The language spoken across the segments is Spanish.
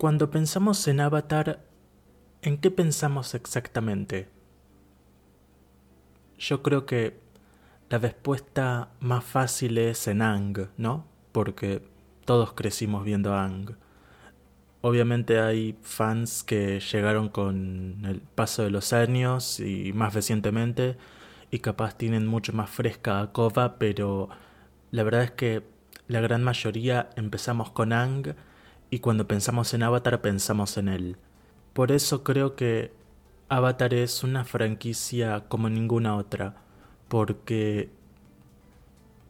Cuando pensamos en Avatar, ¿en qué pensamos exactamente? Yo creo que la respuesta más fácil es en Ang, ¿no? Porque todos crecimos viendo Ang. Obviamente hay fans que llegaron con el paso de los años y más recientemente y capaz tienen mucho más fresca a Kova, pero la verdad es que la gran mayoría empezamos con Ang y cuando pensamos en Avatar pensamos en él. Por eso creo que Avatar es una franquicia como ninguna otra, porque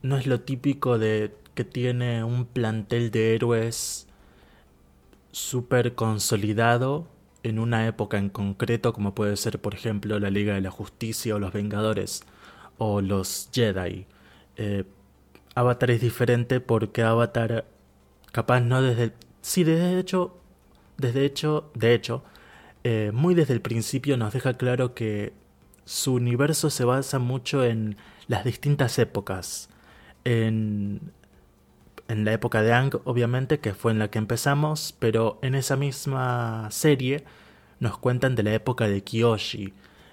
no es lo típico de que tiene un plantel de héroes súper consolidado en una época en concreto, como puede ser, por ejemplo, la Liga de la Justicia o los Vengadores o los Jedi. Eh, Avatar es diferente porque Avatar, capaz no desde sí, de hecho, desde hecho, de hecho, eh, muy desde el principio nos deja claro que su universo se basa mucho en las distintas épocas, en en la época de Ang, obviamente, que fue en la que empezamos, pero en esa misma serie nos cuentan de la época de Kyoshi,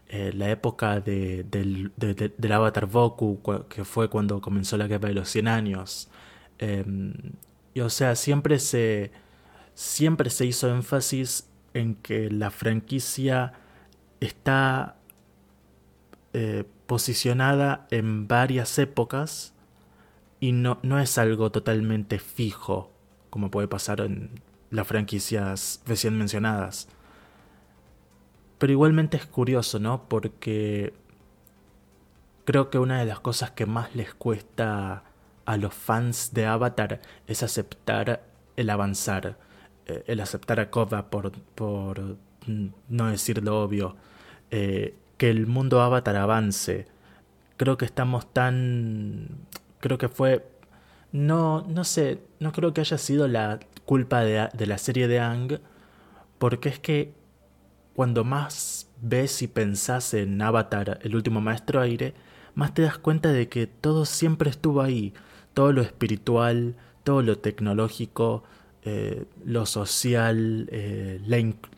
eh, la época de, del, del, avatar Boku, que fue cuando comenzó la guerra de los 100 años. Em, y o sea, siempre se, siempre se hizo énfasis en que la franquicia está eh, posicionada en varias épocas y no, no es algo totalmente fijo, como puede pasar en las franquicias recién mencionadas. Pero igualmente es curioso, ¿no? Porque creo que una de las cosas que más les cuesta a los fans de Avatar es aceptar el avanzar, eh, el aceptar a Koda por, por no decir lo obvio, eh, que el mundo Avatar avance. Creo que estamos tan creo que fue... No, no sé, no creo que haya sido la culpa de, de la serie de Ang, porque es que cuando más ves y pensás en Avatar, el último maestro aire, más te das cuenta de que todo siempre estuvo ahí, todo lo espiritual, todo lo tecnológico, eh, lo social, eh,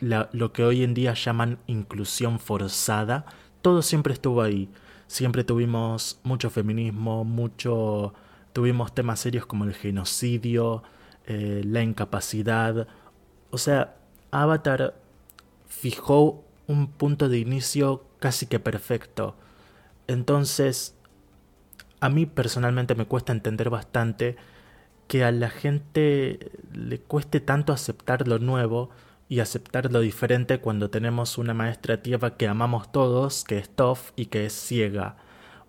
lo que hoy en día llaman inclusión forzada, todo siempre estuvo ahí. Siempre tuvimos mucho feminismo, mucho... Tuvimos temas serios como el genocidio, eh, la incapacidad. O sea, Avatar fijó un punto de inicio casi que perfecto. Entonces, a mí personalmente me cuesta entender bastante que a la gente le cueste tanto aceptar lo nuevo y aceptar lo diferente cuando tenemos una maestra tierra que amamos todos, que es Toph y que es ciega.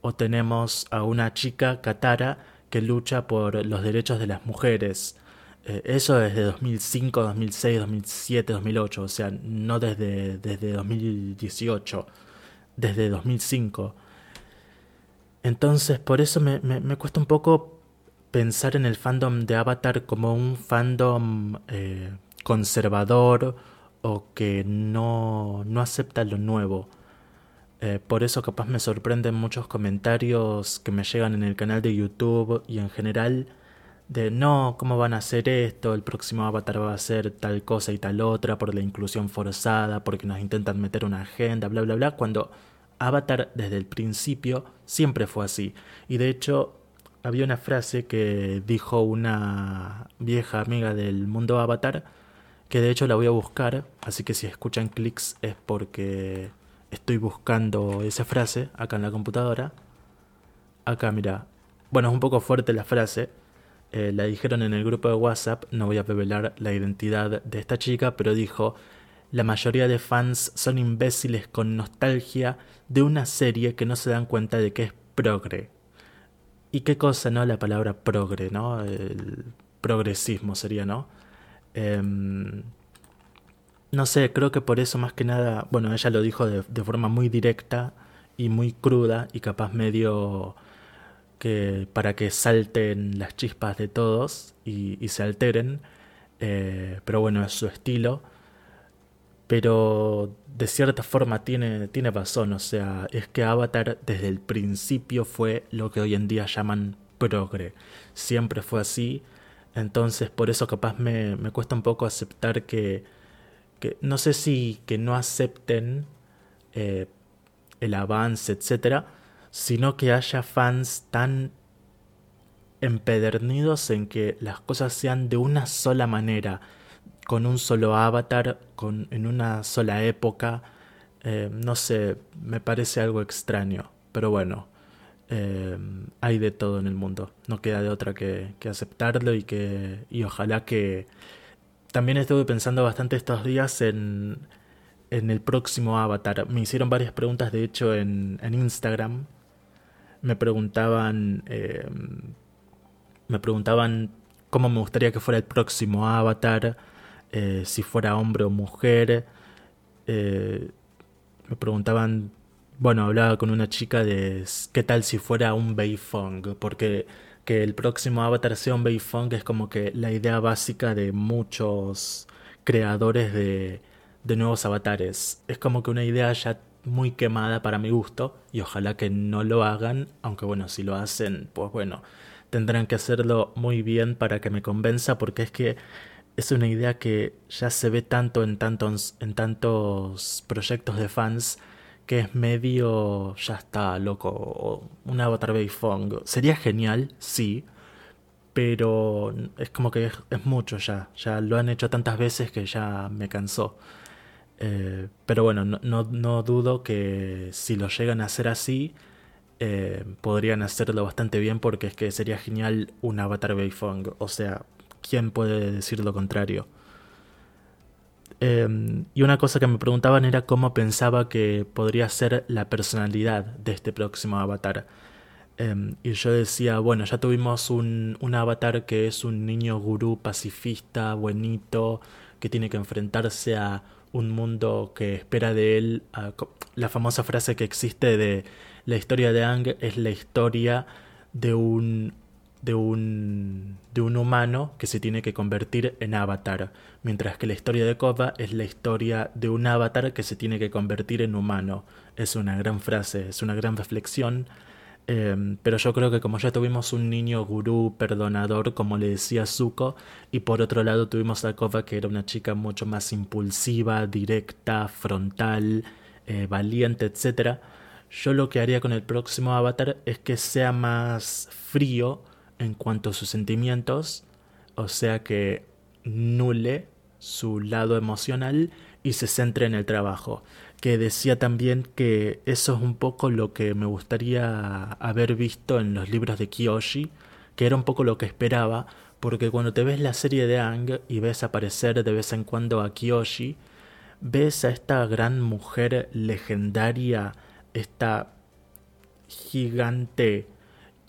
O tenemos a una chica Katara que lucha por los derechos de las mujeres. Eh, eso desde 2005, 2006, 2007, 2008, o sea, no desde, desde 2018, desde 2005. Entonces, por eso me, me, cuesta un poco pensar en el fandom de Avatar como un fandom eh, conservador o que no, no acepta lo nuevo. Eh, por eso capaz me sorprenden muchos comentarios que me llegan en el canal de YouTube y en general de no, ¿cómo van a hacer esto? El próximo avatar va a ser tal cosa y tal otra por la inclusión forzada, porque nos intentan meter una agenda, bla, bla, bla, cuando Avatar desde el principio siempre fue así. Y de hecho había una frase que dijo una vieja amiga del mundo Avatar, que de hecho la voy a buscar, así que si escuchan clics es porque estoy buscando esa frase acá en la computadora. Acá, mira. Bueno, es un poco fuerte la frase. Eh, la dijeron en el grupo de WhatsApp, no voy a revelar la identidad de esta chica, pero dijo, la mayoría de fans son imbéciles con nostalgia de una serie que no se dan cuenta de que es progre. ¿Y qué cosa, no? La palabra progre, ¿no? El progresismo sería, ¿no? Em, no sé, creo que por eso más que nada, bueno, ella lo dijo de, forma muy directa y muy cruda y capaz medio que para que salten las chispas de todos y, se alteren, eh, pero bueno, es su estilo. Pero de cierta forma tiene, tiene razón, o sea, es que Avatar desde el principio fue lo que hoy en día llaman progre. Siempre fue así Entonces por eso capaz me, me cuesta un poco aceptar que, que, no sé si que no acepten eh, el avance, etcétera, sino que haya fans tan empedernidos en que las cosas sean de una sola manera, con un solo avatar, con, en una sola época. Eh, no sé, me parece algo extraño, pero bueno, eh, hay de todo en el mundo, no queda de otra que, que aceptarlo y que y ojalá que también estuve pensando bastante estos días en, en el próximo avatar. Me hicieron varias preguntas, de hecho, en, en Instagram. Me preguntaban. Eh, me preguntaban cómo me gustaría que fuera el próximo avatar. Eh, si fuera hombre o mujer. Eh, me preguntaban. Bueno, hablaba con una chica de qué tal si fuera un Beifong. Porque que el próximo avatar sea un Beifong es como que la idea básica de muchos creadores de de nuevos avatares. Es como que una idea ya muy quemada para mi gusto y ojalá que no lo hagan, aunque bueno, si lo hacen, pues bueno, tendrán que hacerlo muy bien para que me convenza porque es que es una idea que ya se ve tanto en tantos en tantos proyectos de fans que es medio ya está loco un avatar Beifong sería genial sí pero es como que es, mucho ya ya lo han hecho tantas veces que ya me cansó eh, pero bueno, no, no, dudo que si lo llegan a hacer así, eh, podrían hacerlo bastante bien porque es que sería genial un avatar Beifong. O sea, ¿quién puede decir lo contrario? Em, y una cosa que me preguntaban era cómo pensaba que podría ser la personalidad de este próximo avatar. Em, y yo decía, bueno, ya tuvimos un, un avatar que es un niño gurú pacifista, buenito, que tiene que enfrentarse a un mundo que espera de él. la famosa frase que existe de la historia de Ang es la historia de un de un de un humano que se tiene que convertir en avatar, mientras que la historia de Kova es la historia de un avatar que se tiene que convertir en humano. Es una gran frase, es una gran reflexión Em, pero yo creo que como ya tuvimos un niño gurú perdonador, como le decía Zuko, y por otro lado tuvimos a Kova, que era una chica mucho más impulsiva, directa, frontal, eh, valiente, etc. Yo lo que haría con el próximo avatar es que sea más frío en cuanto a sus sentimientos, o sea que nule su lado emocional y se centre en el trabajo. Que decía también que eso es un poco lo que me gustaría haber visto en los libros de Kiyoshi, que era un poco lo que esperaba, porque cuando te ves la serie de Ang y ves aparecer de vez en cuando a Kiyoshi, ves a esta gran mujer legendaria, esta gigante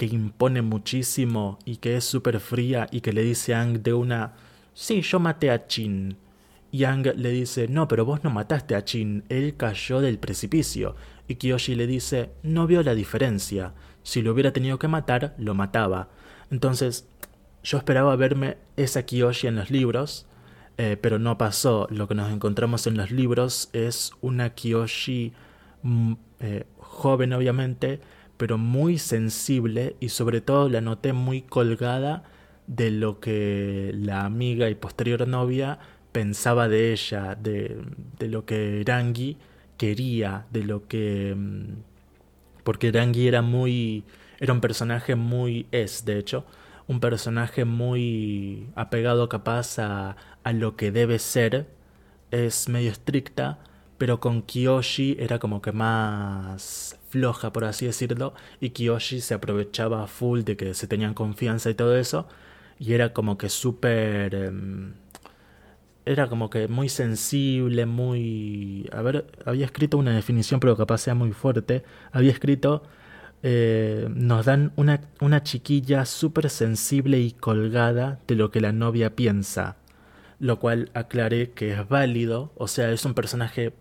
que impone muchísimo y que es súper fría y que le dice a Ang de una, sí, yo maté a Chin Yang le dice, no, pero vos no mataste a Chin, él cayó del precipicio. Y Kiyoshi le dice, no veo la diferencia, si lo hubiera tenido que matar, lo mataba. Entonces, yo esperaba verme esa Kiyoshi en los libros, eh, pero no pasó. Lo que nos encontramos en los libros es una Kiyoshi mm, eh, joven, obviamente, pero muy sensible y sobre todo la noté muy colgada de lo que la amiga y posterior novia pensaba de ella, de, de lo que Rangi quería, de lo que... Mm, porque Rangi era muy... era un personaje muy... es, de hecho, un personaje muy apegado capaz a, a lo que debe ser, es medio estricta, pero con Kiyoshi era como que más floja, por así decirlo, y Kiyoshi se aprovechaba full de que se tenían confianza y todo eso, y era como que súper... Em, era como que muy sensible, muy... A ver, había escrito una definición, pero capaz sea muy fuerte. Había escrito, eh, nos dan una, una chiquilla súper sensible y colgada de lo que la novia piensa. Lo cual aclaré que es válido, o sea, es un personaje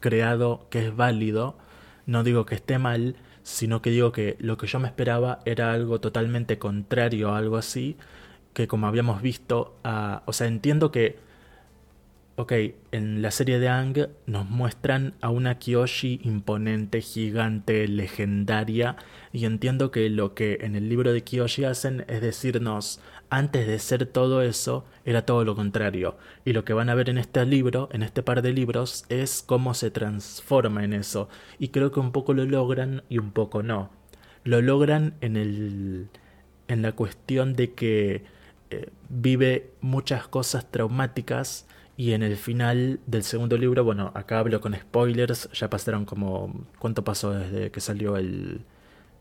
creado que es válido. No digo que esté mal, sino que digo que lo que yo me esperaba era algo totalmente contrario a algo así, que como habíamos visto, o sea, entiendo que ok, en la serie de Ang nos muestran a una Kyoshi imponente, gigante, legendaria, y entiendo que lo que en el libro de Kyoshi hacen es decirnos, antes de ser todo eso, era todo lo contrario. Y lo que van a ver en este libro, en este par de libros, es cómo se transforma en eso. Y creo que un poco lo logran y un poco no. Lo logran en el. en la cuestión de que eh, vive muchas cosas traumáticas y en el final del segundo libro, bueno, acá hablo con spoilers, ya pasaron como... ¿Cuánto pasó desde que salió el,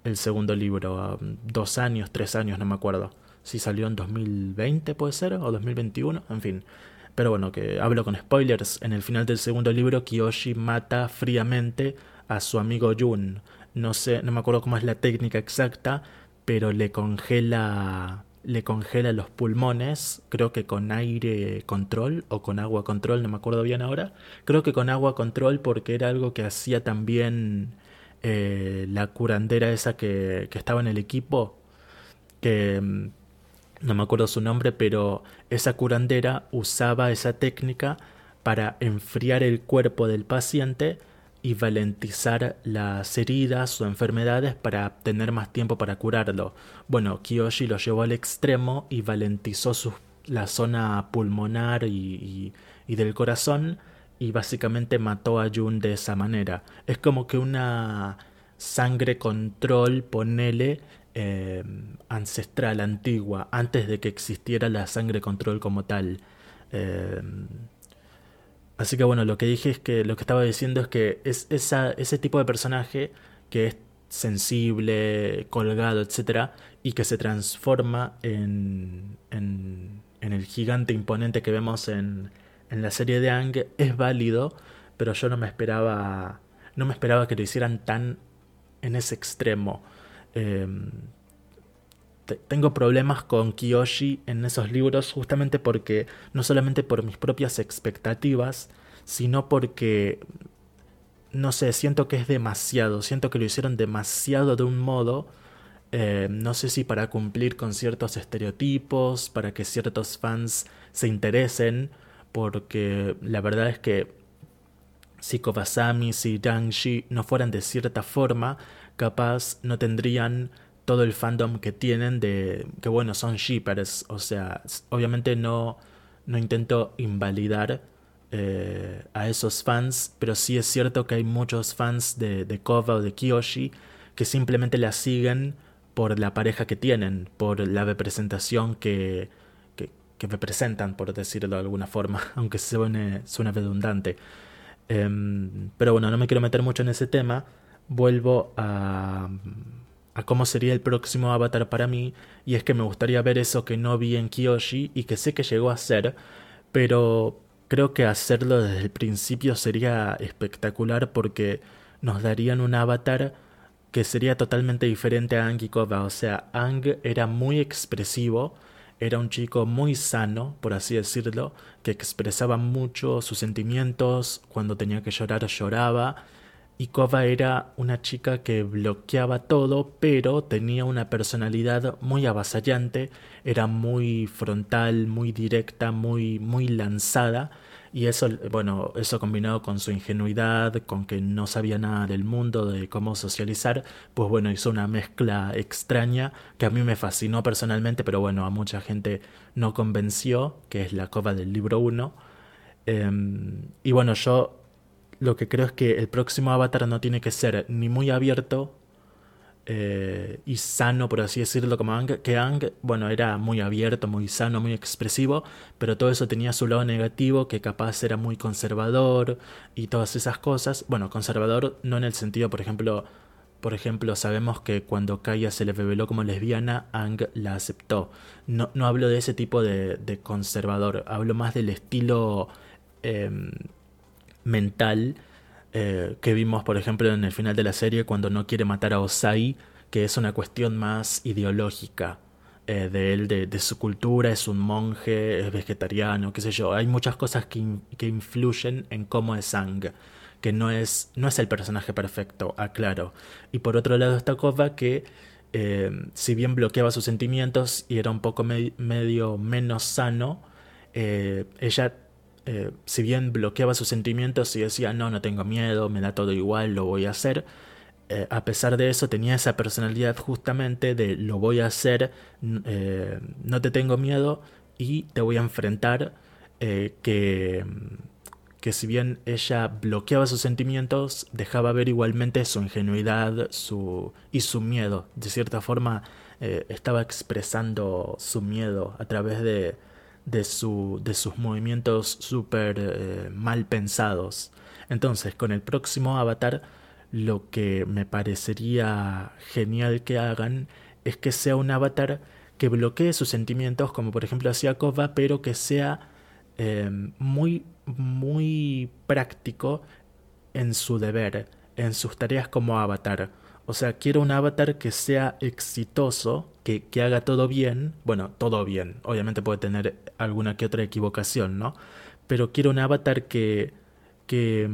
el segundo libro? Um, dos años, tres años, no me acuerdo. Si salió en 2020 puede ser, o 2021, en fin. Pero bueno, que hablo con spoilers. En el final del segundo libro, Kiyoshi mata fríamente a su amigo Jun. No sé, no me acuerdo cómo es la técnica exacta, pero le congela le congela los pulmones, creo que con aire control o con agua control, no me acuerdo bien ahora. Creo que con agua control porque era algo que hacía también eh, la curandera esa que, que, estaba en el equipo, que mm, no me acuerdo su nombre, pero esa curandera usaba esa técnica para enfriar el cuerpo del paciente y valentizar las heridas o enfermedades para tener más tiempo para curarlo. Bueno, Kiyoshi lo llevó al extremo y valentizó la zona pulmonar y, y, del corazón y básicamente mató a Jun de esa manera. Es como que una sangre control, ponele, eh, ancestral, antigua, antes de que existiera la sangre control como tal. Eh, Así que bueno, lo que dije es que lo que estaba diciendo es que es ese tipo de personaje que es sensible, colgado, etc. y que se transforma en, en, en el gigante imponente que vemos en, en la serie de Ang es válido, pero yo no me esperaba no me esperaba que lo hicieran tan en ese extremo. Eh, tengo problemas con Kiyoshi en esos libros justamente porque no solamente por mis propias expectativas, sino porque no sé, siento que es demasiado, siento que lo hicieron demasiado de un modo, eh, no sé si para cumplir con ciertos estereotipos, para que ciertos fans se interesen, porque la verdad es que si Kobasami, si Dangshi no fueran de cierta forma, capaz no tendrían todo el fandom que tienen de que bueno, son shippers, o sea, obviamente no, no intento invalidar eh, a esos fans, pero sí es cierto que hay muchos fans de, de Kova o de Kiyoshi que simplemente la siguen por la pareja que tienen, por la representación que, que, que representan, por decirlo de alguna forma, aunque suene, suene redundante. Em, pero bueno, no me quiero meter mucho en ese tema. Vuelvo a a cómo sería el próximo avatar para mí, y es que me gustaría ver eso que no vi en Kiyoshi y que sé que llegó a ser, pero creo que hacerlo desde el principio sería espectacular porque nos darían un avatar que sería totalmente diferente a Ang. O sea, Ang era muy expresivo, era un chico muy sano, por así decirlo, que expresaba mucho sus sentimientos, cuando tenía que llorar lloraba, y Kova era una chica que bloqueaba todo, pero tenía una personalidad muy avasallante, era muy frontal, muy directa, muy, muy lanzada. Y eso, bueno, eso combinado con su ingenuidad, con que no sabía nada del mundo, de cómo socializar, pues bueno, hizo una mezcla extraña que a mí me fascinó personalmente, pero bueno, a mucha gente no convenció, que es la cova del libro 1. Em, y bueno, yo lo que creo es que el próximo avatar no tiene que ser ni muy abierto eh, y sano, por así decirlo, como Ang, que Ang, bueno, era muy abierto, muy sano, muy expresivo, pero todo eso tenía su lado negativo, que capaz era muy conservador y todas esas cosas. Bueno, conservador no en el sentido, por ejemplo, por ejemplo, sabemos que cuando Kaya se le reveló como lesbiana, Ang la aceptó. No, no hablo de ese tipo de, de conservador, hablo más del estilo... Em, mental eh, que vimos, por ejemplo, en el final de la serie cuando no quiere matar a Osai, que es una cuestión más ideológica eh, de él, de, su cultura, es un monje, es vegetariano, qué sé yo. Hay muchas cosas que, que influyen en cómo es Sang, que no es, no es el personaje perfecto, aclaro. Y por otro lado está Kova que... Eh, si bien bloqueaba sus sentimientos y era un poco medio menos sano, ella eh, si bien bloqueaba sus sentimientos y decía, no, no tengo miedo, me da todo igual, lo voy a hacer, eh, a pesar de eso tenía esa personalidad justamente de lo voy a hacer, eh, no te tengo miedo y te voy a enfrentar, que, que si bien ella bloqueaba sus sentimientos, dejaba ver igualmente su ingenuidad su, y su miedo. De cierta forma, estaba expresando su miedo a través de, de, su, de sus movimientos súper eh, mal pensados. Entonces, con el próximo avatar, lo que me parecería genial que hagan es que sea un avatar que bloquee sus sentimientos, como por ejemplo hacía Kova, pero que sea eh, muy, muy práctico en su deber, en sus tareas como avatar. O sea, quiero un avatar que sea exitoso, que, que, haga todo bien. Bueno, todo bien. Obviamente puede tener alguna que otra equivocación, ¿no? Pero quiero un avatar que, que,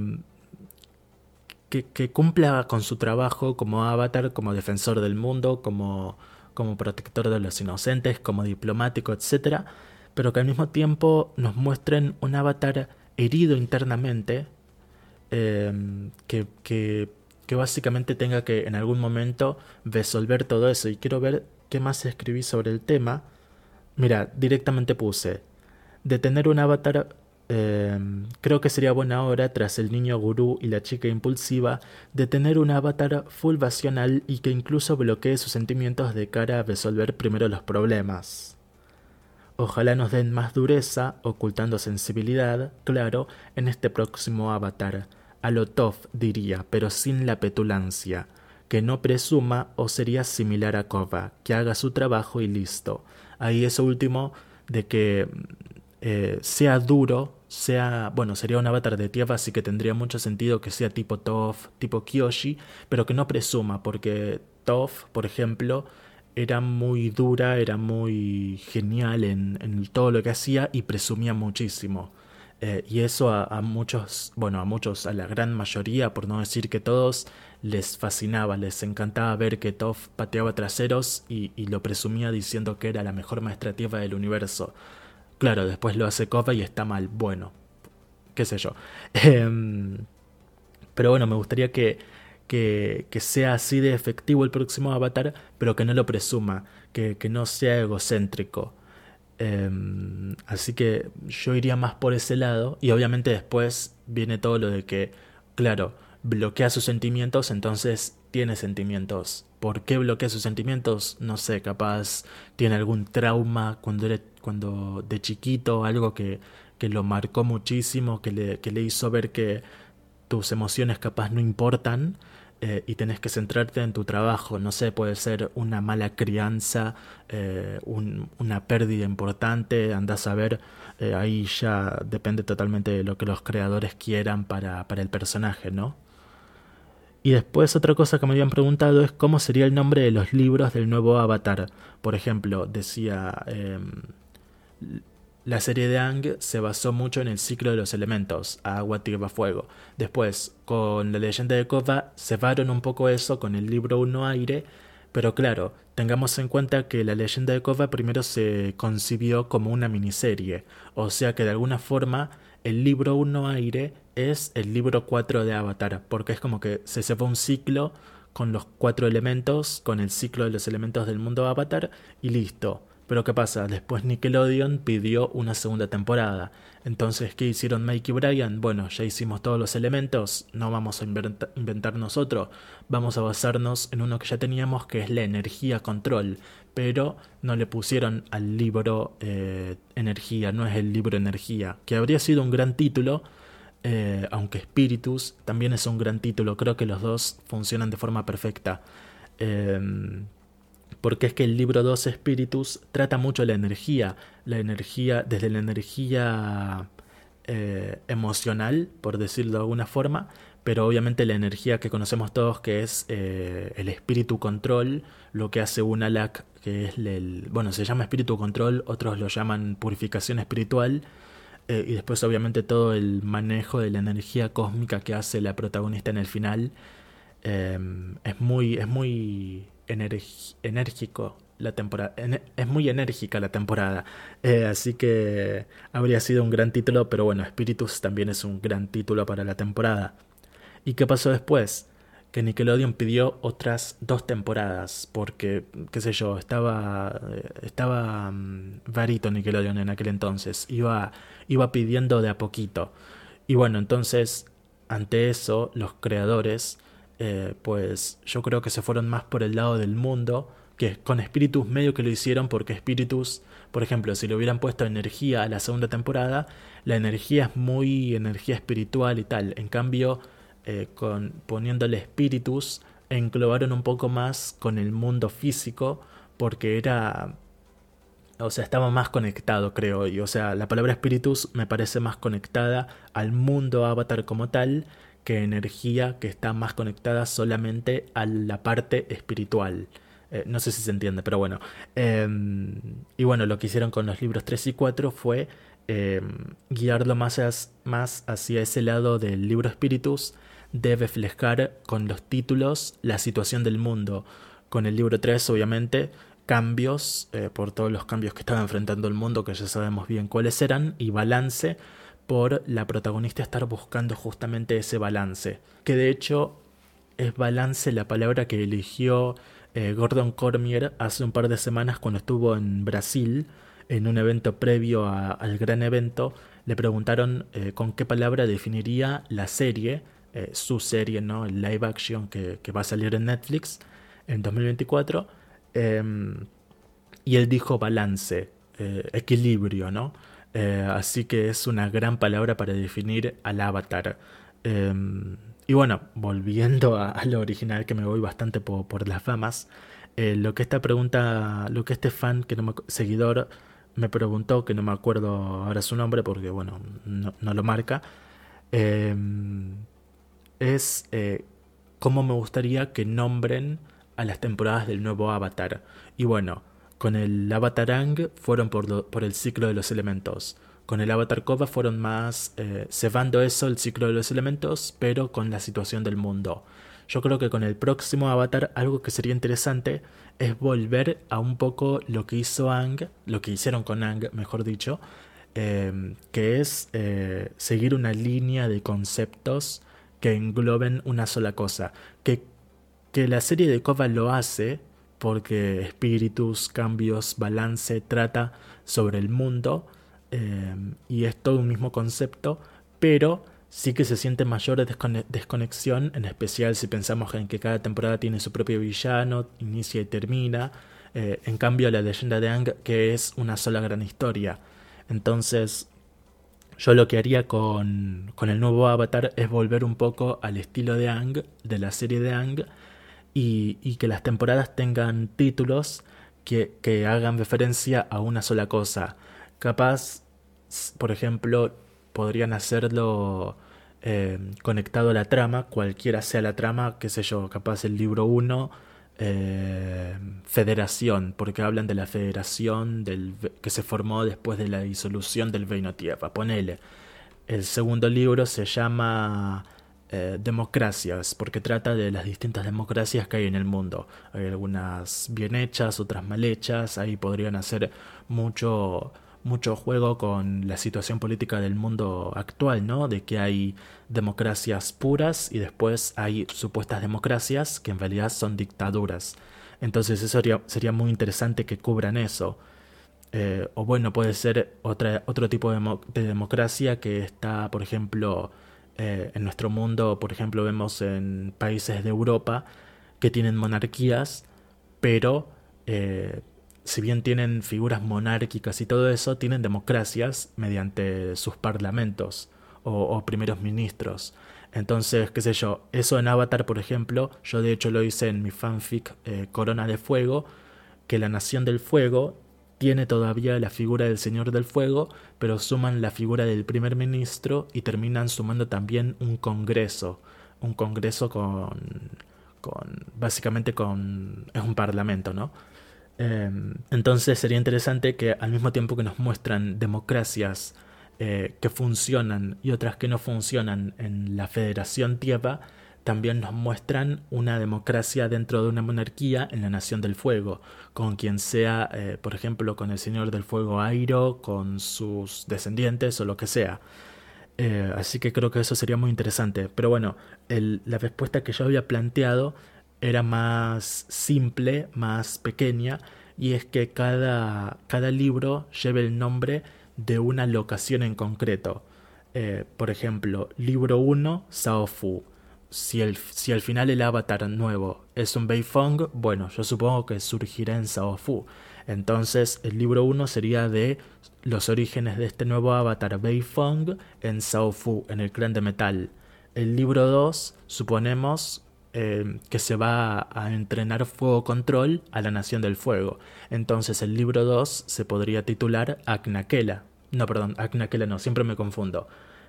que, cumpla con su trabajo como avatar, como defensor del mundo, como, como protector de los inocentes, como diplomático, etc. Pero que al mismo tiempo nos muestren un avatar herido internamente, eh, que, que que básicamente tenga que en algún momento resolver todo eso. Y quiero ver qué más escribí sobre el tema. Mira, directamente puse, de tener un avatar, em, creo que sería buena hora, tras el niño gurú y la chica impulsiva, de tener un avatar full vacional y que incluso bloquee sus sentimientos de cara a resolver primero los problemas. Ojalá nos den más dureza, ocultando sensibilidad, claro, en este próximo avatar a lo Toff diría, pero sin la petulancia, que no presuma o sería similar a Kova, que haga su trabajo y listo. Ahí eso último de que eh, sea duro, sea, bueno, sería un avatar de tierra, así que tendría mucho sentido que sea tipo Toff, tipo Kyoshi, pero que no presuma, porque Toff, por ejemplo, era muy dura, era muy genial en, en todo lo que hacía y presumía muchísimo. Eh, y eso a, muchos, bueno, a muchos, a la gran mayoría, por no decir que todos, les fascinaba, les encantaba ver que Toff pateaba traseros y, lo presumía diciendo que era la mejor maestra tierra del universo. Claro, después lo hace Kova y está mal, bueno, qué sé yo. Em, pero bueno, me gustaría que, que, que, sea así de efectivo el próximo avatar, pero que no lo presuma, que, que no sea egocéntrico. Em, así que yo iría más por ese lado y obviamente después viene todo lo de que, claro, bloquea sus sentimientos, entonces tiene sentimientos. ¿Por qué bloquea sus sentimientos? No sé, capaz tiene algún trauma cuando, era, cuando de chiquito, algo que, que lo marcó muchísimo, que le, que le hizo ver que tus emociones capaz no importan eh, y tenés que centrarte en tu trabajo. No sé, puede ser una mala crianza, eh, una pérdida importante, andás a ver, eh, ahí ya depende totalmente de lo que los creadores quieran para, para el personaje, ¿no? Y después otra cosa que me habían preguntado es cómo sería el nombre de los libros del nuevo avatar. Por ejemplo, decía em, la serie de Ang se basó mucho en el ciclo de los elementos, agua, tierra, fuego. Después, con la leyenda de Kova, cebaron un poco eso con el libro 1 aire, pero claro, tengamos en cuenta que la leyenda de Kova primero se concibió como una miniserie, o sea que de alguna forma el libro 1 aire es el libro 4 de Avatar, porque es como que se cebó un ciclo con los cuatro elementos, con el ciclo de los elementos del mundo Avatar, y listo. Pero ¿qué pasa? Después Nickelodeon pidió una segunda temporada. Entonces, ¿qué hicieron Mike y Brian? Bueno, ya hicimos todos los elementos, no vamos a inventar nosotros, vamos a basarnos en uno que ya teníamos, que es la energía control. Pero no le pusieron al libro eh, energía, no es el libro energía, que habría sido un gran título, eh, aunque Spiritus también es un gran título, creo que los dos funcionan de forma perfecta. Eh, porque es que el libro 2 Espíritus trata mucho la energía, la energía, desde la energía eh, emocional, por decirlo de alguna forma, pero obviamente la energía que conocemos todos, que es eh, el espíritu control, lo que hace un alak, que es el, bueno, se llama espíritu control, otros lo llaman purificación espiritual, eh, y después obviamente todo el manejo de la energía cósmica que hace la protagonista en el final, es muy, es muy enérgico la temporada. Es muy enérgica la temporada. Eh, así que habría sido un gran título, pero bueno, Spiritus también es un gran título para la temporada. ¿Y qué pasó después? Que Nickelodeon pidió otras dos temporadas, porque, qué sé yo, estaba, estaba um, varito Nickelodeon en aquel entonces, iba, iba pidiendo de a poquito. Y bueno, entonces, ante eso, los creadores, eh, pues yo creo que se fueron más por el lado del mundo, que con Spiritus medio que lo hicieron porque Spiritus, por ejemplo, si le hubieran puesto energía a la segunda temporada, la energía es muy energía espiritual y tal. En cambio, eh, con, poniéndole Spiritus, englobaron un poco más con el mundo físico porque era o sea, estaba más conectado, creo. Y, o sea, la palabra espíritus me parece más conectada al mundo avatar como tal que energía que está más conectada solamente a la parte espiritual. Eh, no sé si se entiende, pero bueno. Em, y bueno, lo que hicieron con los libros 3 y 4 fue em, guiarlo más, más hacia ese lado del libro espíritus de reflejar con los títulos la situación del mundo. Con el libro 3, obviamente, cambios, eh, por todos los cambios que estaba enfrentando el mundo, que ya sabemos bien cuáles eran, y balance por la protagonista estar buscando justamente ese balance. Que de hecho es balance la palabra que eligió eh, Gordon Cormier hace un par de semanas cuando estuvo en Brasil en un evento previo al gran evento, le preguntaron eh, con qué palabra definiría la serie, su serie, ¿no? el live action que, va a salir en Netflix en 2024. Em, y él dijo balance, equilibrio, ¿no? así que es una gran palabra para definir al avatar. Em, y bueno, volviendo a, lo original, que me voy bastante por, las famas, eh, lo que esta pregunta, lo que este fan, que no me, seguidor, me preguntó, que no me acuerdo ahora su nombre porque, bueno, no, lo marca, em, es eh, cómo me gustaría que nombren a las temporadas del nuevo Avatar. Y bueno, con el Avatarang fueron por, el ciclo de los elementos. Con el Avatar Kova fueron más eh, cebando eso, el ciclo de los elementos, pero con la situación del mundo. Yo creo que con el próximo Avatar algo que sería interesante es volver a un poco lo que hizo Ang, lo que hicieron con Ang, mejor dicho, eh, que es eh, seguir una línea de conceptos que engloben una sola cosa. Que, que la serie de Kova lo hace porque espíritus, cambios, balance trata sobre el mundo Em, y es todo un mismo concepto, pero sí que se siente mayor desconexión, en especial si pensamos en que cada temporada tiene su propio villano, inicia y termina. Eh, en cambio, la leyenda de Ang, que es una sola gran historia. Entonces, yo lo que haría con, con el nuevo Avatar es volver un poco al estilo de Ang, de la serie de Ang, y, y que las temporadas tengan títulos que, que hagan referencia a una sola cosa. Capaz, por ejemplo, podrían hacerlo eh, conectado a la trama, cualquiera sea la trama, qué sé yo, capaz el libro 1, eh, Federación, porque hablan de la federación del, que se formó después de la disolución del Reino Tierra, ponele. El segundo libro se llama eh, Democracias, porque trata de las distintas democracias que hay en el mundo. Hay algunas bien hechas, otras mal hechas, ahí podrían hacer mucho mucho juego con la situación política del mundo actual, ¿no? De que hay democracias puras y después hay supuestas democracias que en realidad son dictaduras. Entonces eso sería, muy interesante que cubran eso. Eh, o bueno, puede ser otro tipo de, democracia que está, por ejemplo, eh, en nuestro mundo, por ejemplo, vemos en países de Europa que tienen monarquías, pero eh, si bien tienen figuras monárquicas y todo eso, tienen democracias mediante sus parlamentos o, primeros ministros. Entonces, qué sé yo, eso en Avatar, por ejemplo, yo de hecho lo hice en mi fanfic eh, Corona de Fuego, que la Nación del Fuego tiene todavía la figura del Señor del Fuego, pero suman la figura del primer ministro y terminan sumando también un congreso, un congreso con, con básicamente con es un parlamento, ¿no? Em, entonces sería interesante que al mismo tiempo que nos muestran democracias eh, que funcionan y otras que no funcionan en la Federación Tierra, también nos muestran una democracia dentro de una monarquía en la Nación del Fuego, con quien sea, eh, por ejemplo, con el Señor del Fuego Airo, con sus descendientes o lo que sea. Eh, así que creo que eso sería muy interesante. Pero bueno, la respuesta que yo había planteado era más simple, más pequeña, y es que cada, cada libro lleve el nombre de una locación en concreto. Eh, por ejemplo, libro 1, Sao Fu. Si, el, si al final el avatar nuevo es un Beifong, bueno, yo supongo que surgirá en Sao Fu. Entonces, el libro 1 sería de los orígenes de este nuevo avatar Beifong en Sao Fu, en el clan de metal. El libro 2, suponemos eh, que se va a entrenar fuego control a la nación del fuego. Entonces, el libro 2 se podría titular Aknakela, no, perdón, Aknakela no, siempre me confundo.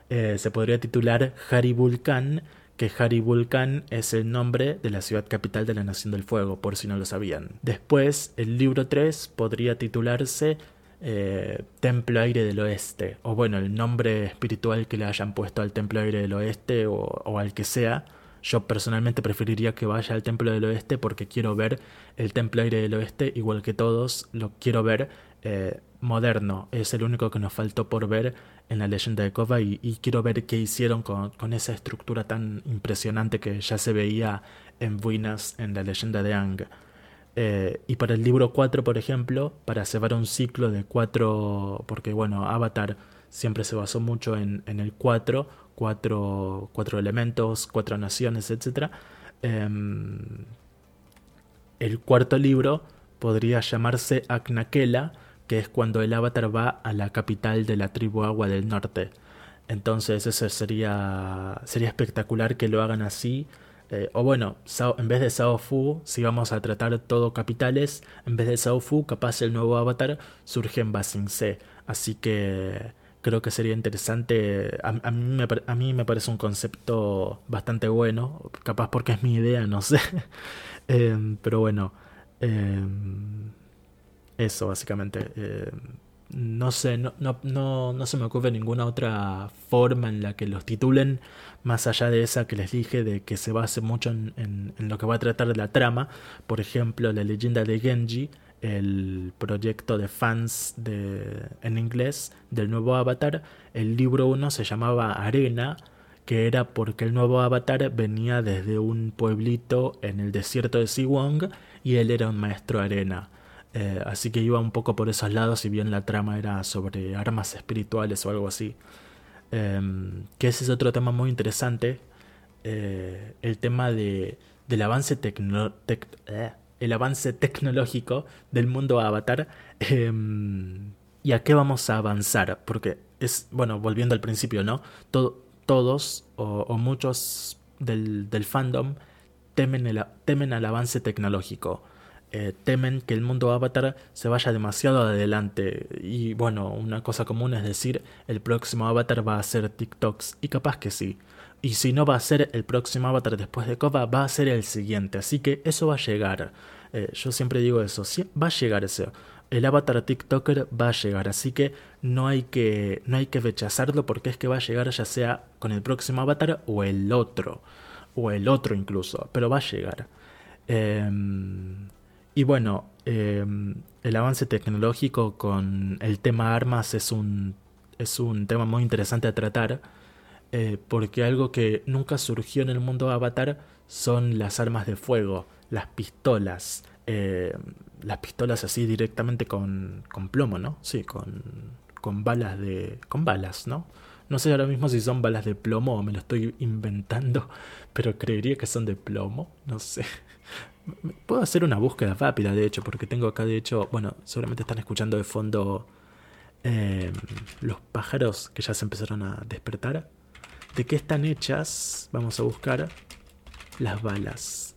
Eh, se podría titular Haribulkan, que Haribulkan es el nombre de la ciudad capital de la Nación del Fuego, por si no lo sabían. Después, el libro 3 podría titularse eh, Templo Aire del Oeste, o bueno, el nombre espiritual que le hayan puesto al Templo Aire del Oeste o, al que sea. Yo personalmente preferiría que vaya al Templo del Oeste porque quiero ver el Templo Aire del Oeste, igual que todos, lo quiero ver eh, moderno. Es el único que nos faltó por ver en la leyenda de Kova y, quiero ver qué hicieron con, esa estructura tan impresionante que ya se veía en Buenas en la leyenda de Ang. Eh, y para el libro 4, por ejemplo, para llevar un ciclo de cuatro, porque bueno, Avatar siempre se basó mucho en, el 4, cuatro, cuatro elementos, cuatro naciones, etc. Em, el cuarto libro podría llamarse Aknakela, que es cuando el avatar va a la capital de la tribu Agua del Norte. Entonces eso sería, sería espectacular que lo hagan así. Eh, o bueno, en vez de Sao Fu, si vamos a tratar todo capitales, en vez de Sao Fu, capaz el nuevo avatar surge en Basing C. Así que creo que sería interesante. A, mí me, a, mí me, parece un concepto bastante bueno, capaz porque es mi idea, no sé. Em, pero bueno. Em, eso, básicamente. Eh, no sé, no, no, no, no, se me ocurre ninguna otra forma en la que los titulen, más allá de esa que les dije, de que se base mucho en, en, lo que va a tratar de la trama. Por ejemplo, la leyenda de Genji, el proyecto de fans de, en inglés del nuevo Avatar. El libro 1 se llamaba Arena, que era porque el nuevo Avatar venía desde un pueblito en el desierto de Siwong y él era un maestro arena. Eh, así que iba un poco por esos lados, si bien la trama era sobre armas espirituales o algo así. Em, que ese es otro tema muy interesante. Eh, el tema de, del avance, eh, el avance tecnológico del mundo Avatar. Em, ¿Y a qué vamos a avanzar? Porque es, bueno, volviendo al principio, ¿no? todos o, muchos del, fandom temen al avance tecnológico. Eh, temen que el mundo avatar se vaya demasiado adelante. Y bueno, una cosa común es decir, el próximo avatar va a ser TikToks. Y capaz que sí. Y si no va a ser el próximo avatar después de Kova, va a ser el siguiente. Así que eso va a llegar. Eh, yo siempre digo eso. va a llegar ese. El avatar TikToker va a llegar. Así que no hay que, no hay que rechazarlo porque es que va a llegar ya sea con el próximo avatar o el otro. O el otro incluso. Pero va a llegar. Eh, y bueno, em, el avance tecnológico con el tema armas es un, es un tema muy interesante a tratar, eh, porque algo que nunca surgió en el mundo Avatar son las armas de fuego, las pistolas, eh, las pistolas así directamente con, con plomo, ¿no? Sí, con, con balas de... con balas, ¿no? No sé ahora mismo si son balas de plomo o me lo estoy inventando, pero creería que son de plomo, no sé. Puedo hacer una búsqueda rápida, de hecho, porque tengo acá, de hecho, bueno, seguramente están escuchando de fondo em, los pájaros que ya se empezaron a despertar. ¿De qué están hechas? Vamos a buscar las balas.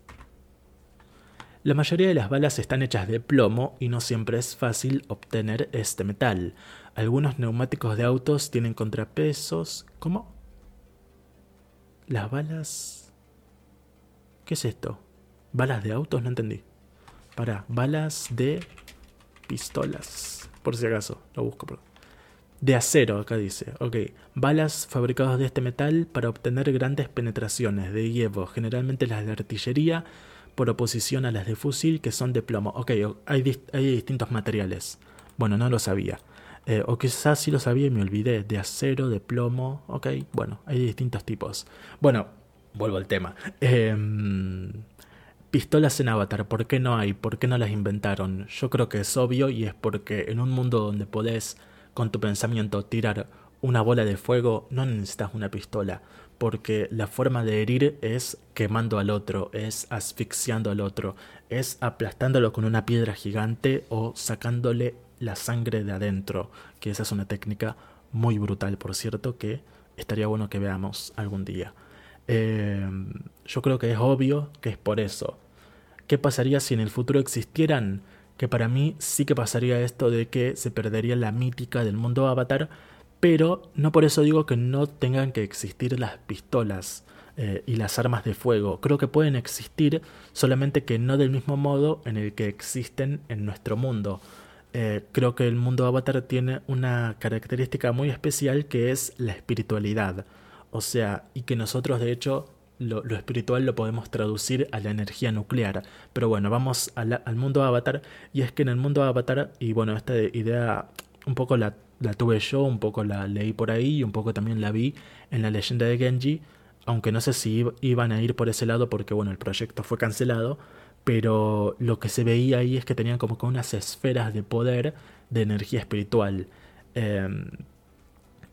La mayoría de las balas están hechas de plomo y no siempre es fácil obtener este metal. Algunos neumáticos de autos tienen contrapesos. ¿Cómo? Las balas... ¿Qué es esto? ¿Balas de autos? No entendí. Para, balas de pistolas. Por si acaso, lo busco. De acero, acá dice. Ok. Balas fabricadas de este metal para obtener grandes penetraciones de hierro, generalmente las de artillería, por oposición a las de fusil que son de plomo. Ok, hay, hay distintos materiales. Bueno, no lo sabía. Eh, o quizás sí lo sabía y me olvidé. De acero, de plomo. Ok, bueno, hay distintos tipos. Bueno, vuelvo al tema. Em, pistolas en Avatar, ¿por qué no hay? ¿Por qué no las inventaron? Yo creo que es obvio y es porque en un mundo donde podés con tu pensamiento tirar una bola de fuego, no necesitas una pistola, porque la forma de herir es quemando al otro, es asfixiando al otro, es aplastándolo con una piedra gigante o sacándole la sangre de adentro, que esa es una técnica muy brutal, por cierto, que estaría bueno que veamos algún día. Eh, yo creo que es obvio que es por eso. ¿Qué pasaría si en el futuro existieran? Que para mí sí que pasaría esto de que se perdería la mítica del mundo avatar, pero no por eso digo que no tengan que existir las pistolas eh, y las armas de fuego. Creo que pueden existir, solamente que no del mismo modo en el que existen en nuestro mundo. Eh, creo que el mundo avatar tiene una característica muy especial que es la espiritualidad. O sea, y que nosotros de hecho lo, espiritual lo podemos traducir a la energía nuclear. Pero bueno, vamos al mundo avatar. Y es que en el mundo avatar, y bueno, esta idea un poco la, la tuve yo, un poco la leí por ahí y un poco también la vi en la leyenda de Genji. Aunque no sé si iban a ir por ese lado porque bueno, el proyecto fue cancelado pero lo que se veía ahí es que tenían como unas esferas de poder de energía espiritual. Em,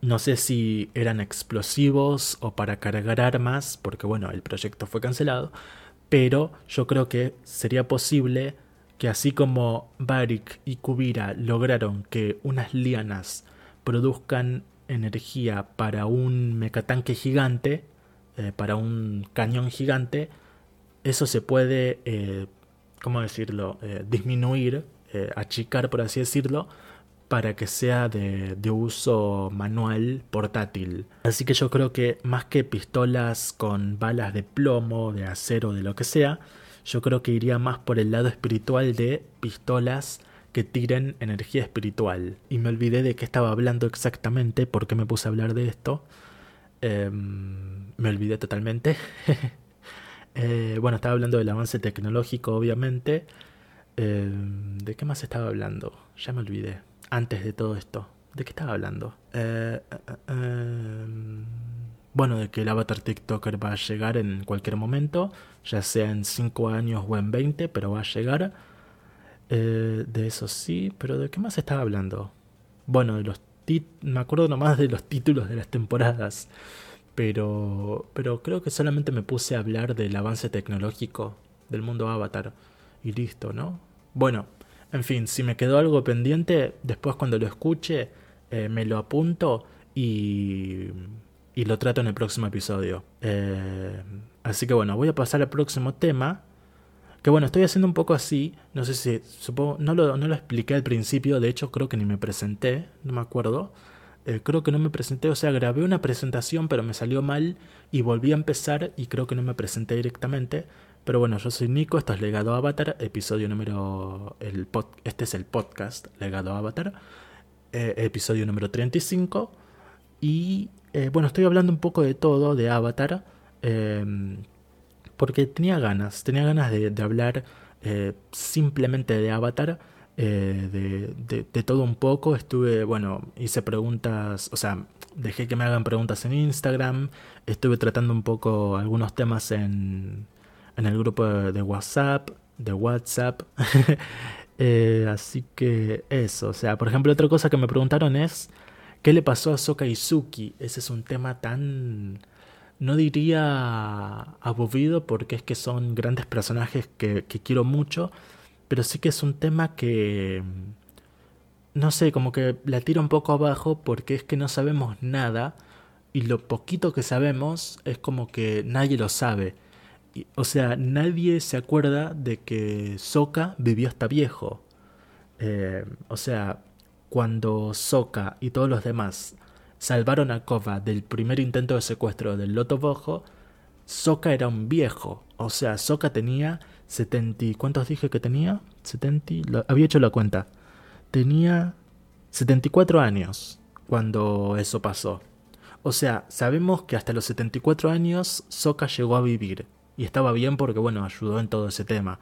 no sé si eran explosivos o para cargar armas, porque bueno, el proyecto fue cancelado, pero yo creo que sería posible que así como Barik y Kubira lograron que unas lianas produzcan energía para un mecatanque gigante, eh, para un cañón gigante, eso se puede, eh, ¿cómo decirlo?, eh, disminuir, achicar, por así decirlo, para que sea de, uso manual portátil. Así que yo creo que más que pistolas con balas de plomo, de acero, de lo que sea, yo creo que iría más por el lado espiritual de pistolas que tiren energía espiritual. Y me olvidé de qué estaba hablando exactamente, porque me puse a hablar de esto. Em, me olvidé totalmente. Eh, bueno, estaba hablando del avance tecnológico, obviamente. Eh, ¿De qué más estaba hablando? Ya me olvidé. Antes de todo esto. ¿De qué estaba hablando? Eh, bueno, de que el avatar TikToker va a llegar en cualquier momento, ya sea en 5 años o en 20, pero va a llegar. de eso sí, pero ¿de qué más estaba hablando? Bueno, de los me acuerdo nomás de los títulos de las temporadas pero, pero creo que solamente me puse a hablar del avance tecnológico del mundo avatar y listo, ¿no? Bueno, en fin, si me quedó algo pendiente, después cuando lo escuche eh, me lo apunto y, y, lo trato en el próximo episodio. Eh, así que bueno, voy a pasar al próximo tema. Que bueno, estoy haciendo un poco así, no sé si, supongo, no lo, no lo expliqué al principio, de hecho creo que ni me presenté, no me acuerdo. Eh, creo que no me presenté, o sea, grabé una presentación pero me salió mal y volví a empezar y creo que no me presenté directamente. Pero bueno, yo soy Nico, esto es Legado Avatar, episodio número... Este es el podcast Legado Avatar, eh, episodio número 35. Y eh, bueno, estoy hablando un poco de todo, de Avatar, em, porque tenía ganas, tenía ganas de, de hablar simplemente de Avatar eh, de, de, todo un poco. Estuve, bueno, hice preguntas, o sea, dejé que me hagan preguntas en Instagram. Estuve tratando un poco algunos temas en, en el grupo de WhatsApp, de WhatsApp. Eh, así que eso, o sea, por ejemplo, otra cosa que me preguntaron es, ¿qué le pasó a Soka Izuki? Ese es un tema tan no diría aburrido porque es que son grandes personajes que, que, quiero mucho, pero sí que es un tema que, no sé, como que la tira un poco abajo porque es que no sabemos nada y lo poquito que sabemos es como que nadie lo sabe. O sea, nadie se acuerda de que Soka vivió hasta viejo. Eh, o sea, cuando Soka y todos los demás salvaron a Kova del primer intento de secuestro del Loto Bojo, Soka era un viejo. O sea, Soka tenía 70. ¿Cuántos dije que tenía? 70. había hecho la cuenta. Tenía 74 años cuando eso pasó. O sea, sabemos que hasta los 74 años Soka llegó a vivir. Y estaba bien porque, bueno, ayudó en todo ese tema.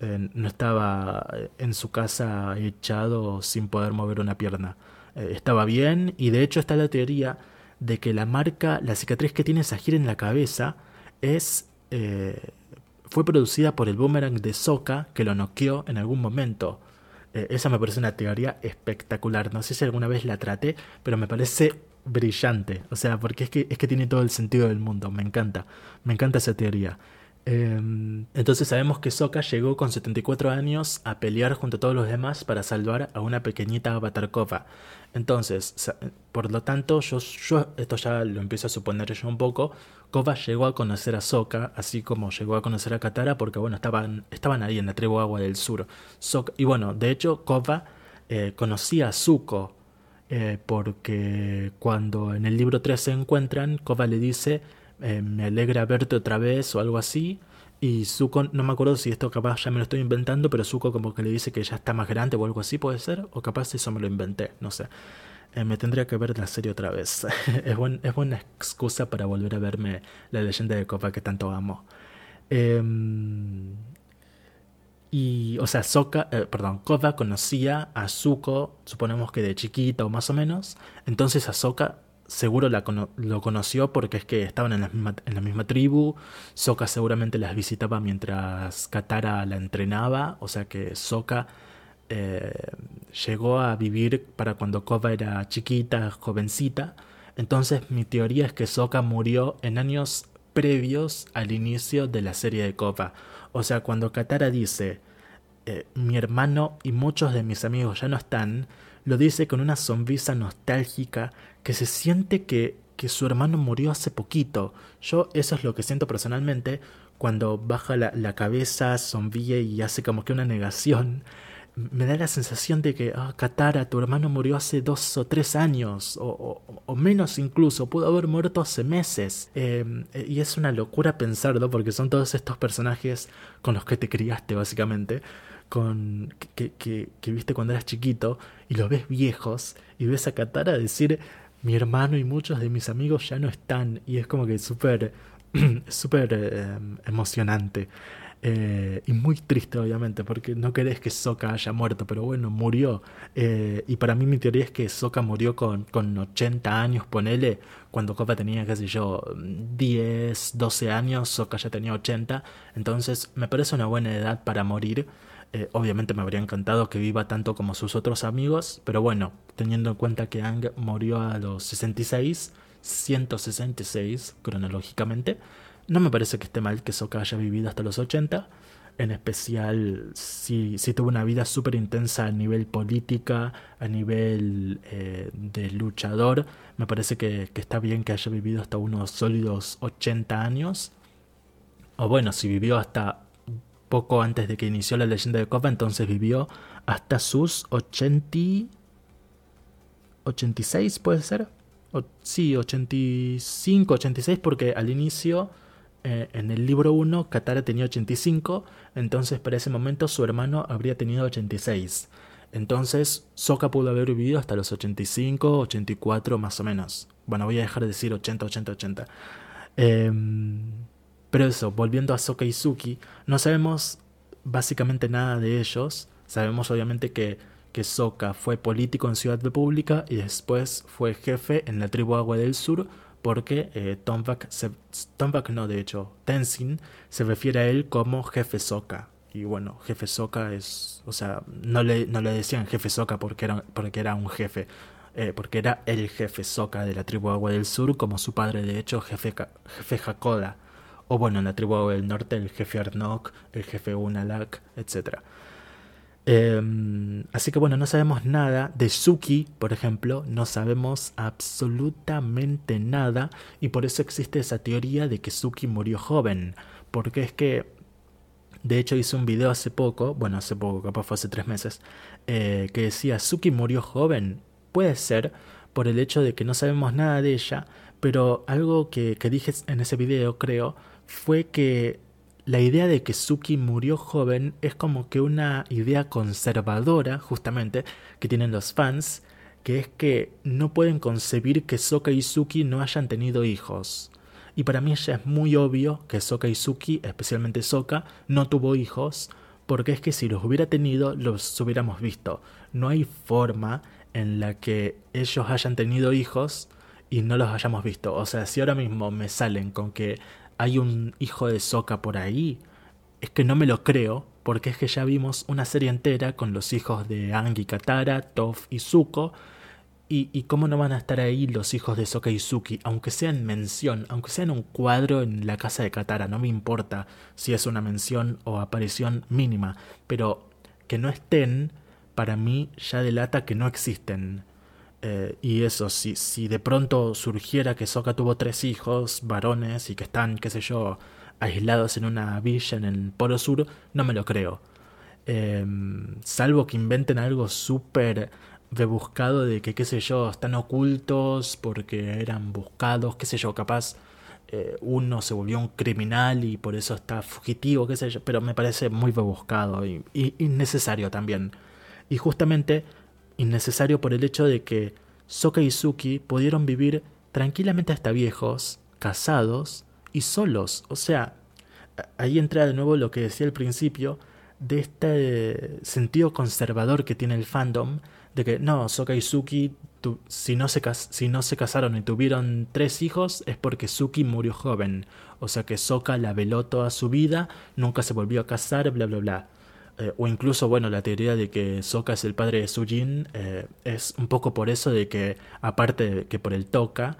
Eh, no estaba en su casa echado sin poder mover una pierna. Eh, estaba bien y de hecho está la teoría de que la marca, la cicatriz que tiene Sahir en la cabeza es... Eh, fue producida por el boomerang de Soka que lo noqueó en algún momento. esa me parece una teoría espectacular. No sé si alguna vez la traté, pero me parece brillante. O sea, porque es que, es que tiene todo el sentido del mundo. Me encanta. Me encanta esa teoría. Em, entonces sabemos que Sokka llegó con 74 años a pelear junto a todos los demás para salvar a una pequeñita Avatar Kova. Entonces, por lo tanto, yo, yo esto ya lo empiezo a suponer yo un poco. Kova llegó a conocer a Sokka, así como llegó a conocer a Katara, porque bueno, estaban, estaban ahí en la tribu Agua del Sur. y bueno, de hecho, Kova eh, conocía a Zuko, eh, porque cuando en el libro 3 se encuentran, Kova le dice eh, me alegra verte otra vez o algo así. Y Zuko, no me acuerdo si esto capaz ya me lo estoy inventando, pero Zuko como que le dice que ya está más grande o algo así, puede ser, o capaz eso me lo inventé, no sé. Eh, me tendría que ver la serie otra vez. es, buen, es buena excusa para volver a verme la leyenda de Koba que tanto amo. Em, y, o sea, Soka, eh, perdón, Koba conocía a Zuko, suponemos que de chiquita o más o menos. Entonces a Sokka seguro lo conoció porque es que estaban en la misma, en la misma tribu. Sokka seguramente las visitaba mientras Katara la entrenaba. O sea que Sokka eh, llegó a vivir para cuando Kova era chiquita, jovencita. Entonces mi teoría es que Sokka murió en años previos al inicio de la serie de Kova. O sea, cuando Katara dice eh, mi hermano y muchos de mis amigos ya no están, lo dice con una sonrisa nostálgica que se siente que, que su hermano murió hace poquito. Yo eso es lo que siento personalmente cuando baja la, la cabeza, sonríe y hace como que una negación. Me da la sensación de que, ah, Katara, tu hermano murió hace dos o tres años, o, o, menos incluso, pudo haber muerto hace meses. Em, y es una locura pensarlo, porque son todos estos personajes con los que te criaste, básicamente con que, que, que, viste cuando eras chiquito y los ves viejos y ves a Katara decir mi hermano y muchos de mis amigos ya no están y es como que súper súper eh, emocionante eh, y muy triste obviamente porque no querés que Sokka haya muerto pero bueno murió. Eh, y para mí mi teoría es que Sokka murió con, con 80 años ponele cuando Copa tenía qué sé yo 10 12 años Sokka ya tenía 80 entonces me parece una buena edad para morir. Eh, obviamente me habría encantado que viva tanto como sus otros amigos, pero bueno, teniendo en cuenta que Ang murió a los 66, 166 cronológicamente, no me parece que esté mal que Sokka haya vivido hasta los 80. En especial si, si tuvo una vida súper intensa a nivel política, a nivel eh, de luchador. Me parece que, que está bien que haya vivido hasta unos sólidos 80 años. O bueno, si vivió hasta poco antes de que inició la leyenda de Koba, entonces vivió hasta sus 80... 86 puede ser. O, sí, 85, 86 porque al inicio eh, en el libro 1 Katara tenía 85, entonces para ese momento su hermano habría tenido 86. Entonces Sokka pudo haber vivido hasta los 85, 84 más o menos. Bueno, voy a dejar de decir 80, 80, 80. Eh, pero eso, volviendo a Soka y Suki, no sabemos básicamente nada de ellos. Sabemos obviamente que, que Soka fue político en Ciudad República y después fue jefe en la tribu Agua del Sur porque eh, Tombak, no de hecho, Tenzin se refiere a él como jefe Soka. Y bueno, jefe Soka es, o sea, no le, no le decían jefe Soka porque era, porque era un jefe, eh, porque era el jefe Soka de la tribu Agua del Sur, como su padre de hecho, jefe, jefe Hakoda o bueno, en la tribu del norte el jefe Arnok, el jefe Unalak, etc. Em, así que bueno, no sabemos nada de Suki, por ejemplo, no sabemos absolutamente nada y por eso existe esa teoría de que Suki murió joven, porque es que, de hecho hice un video hace poco, bueno, hace poco, capaz fue hace tres meses, eh, que decía Suki murió joven, puede ser por el hecho de que no sabemos nada de ella, pero algo que, que dije en ese video, creo, fue que la idea de que Suki murió joven es como que una idea conservadora, justamente, que tienen los fans, que es que no pueden concebir que Soka y Suki no hayan tenido hijos. Y para mí ya es muy obvio que Soka y Suki, especialmente Soka, no tuvo hijos, porque es que si los hubiera tenido, los hubiéramos visto. No hay forma en la que ellos hayan tenido hijos y no los hayamos visto. O sea, si ahora mismo me salen con que hay un hijo de Soka por ahí, es que no me lo creo, porque es que ya vimos una serie entera con los hijos de Angi Katara, Toph y Zuko, y, cómo no van a estar ahí los hijos de Soka y Suki, aunque sea en mención, aunque sea en un cuadro en la casa de Katara, no me importa si es una mención o aparición mínima, pero que no estén, para mí ya delata que no existen. Eh, y eso, si, si de pronto surgiera que Soka tuvo tres hijos varones y que están, qué sé yo, aislados en una villa en el Polo Sur, no me lo creo. Em, salvo que inventen algo súper de buscado de que, qué sé yo, están ocultos porque eran buscados, qué sé yo, capaz eh, uno se volvió un criminal y por eso está fugitivo, qué sé yo, pero me parece muy rebuscado y, innecesario también. Y justamente innecesario por el hecho de que Soka y Suki pudieron vivir tranquilamente hasta viejos, casados y solos. O sea, ahí entra de nuevo lo que decía al principio de este sentido conservador que tiene el fandom de que no, Soka y Suki, si, no se si no se casaron y tuvieron tres hijos es porque Suki murió joven. O sea que Soka la veló toda su vida, nunca se volvió a casar, bla, bla, bla. Eh, o incluso, bueno, la teoría de que Soka es el padre de Sujin eh, es un poco por eso de que, aparte de que por el Toka,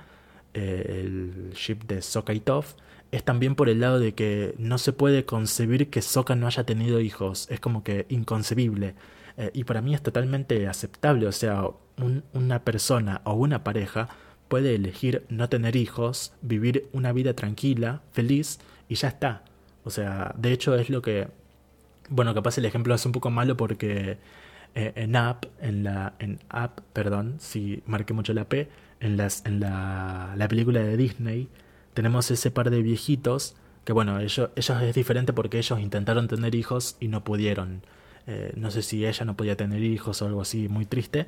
eh, el ship de Soka y Toph, es también por el lado de que no se puede concebir que Soka no haya tenido hijos. Es como que inconcebible. Y para mí es totalmente aceptable, o sea, una persona o una pareja puede elegir no tener hijos, vivir una vida tranquila, feliz, y ya está. O sea, de hecho es lo que... Bueno, capaz el ejemplo es un poco malo porque eh, en App, en la... En App, perdón, si marqué mucho la P, en, las, en la, la película de Disney, tenemos ese par de viejitos que bueno, ellos, ellos es diferente porque ellos intentaron tener hijos y no pudieron. Eh, no sé si ella no podía tener hijos o algo así, muy triste.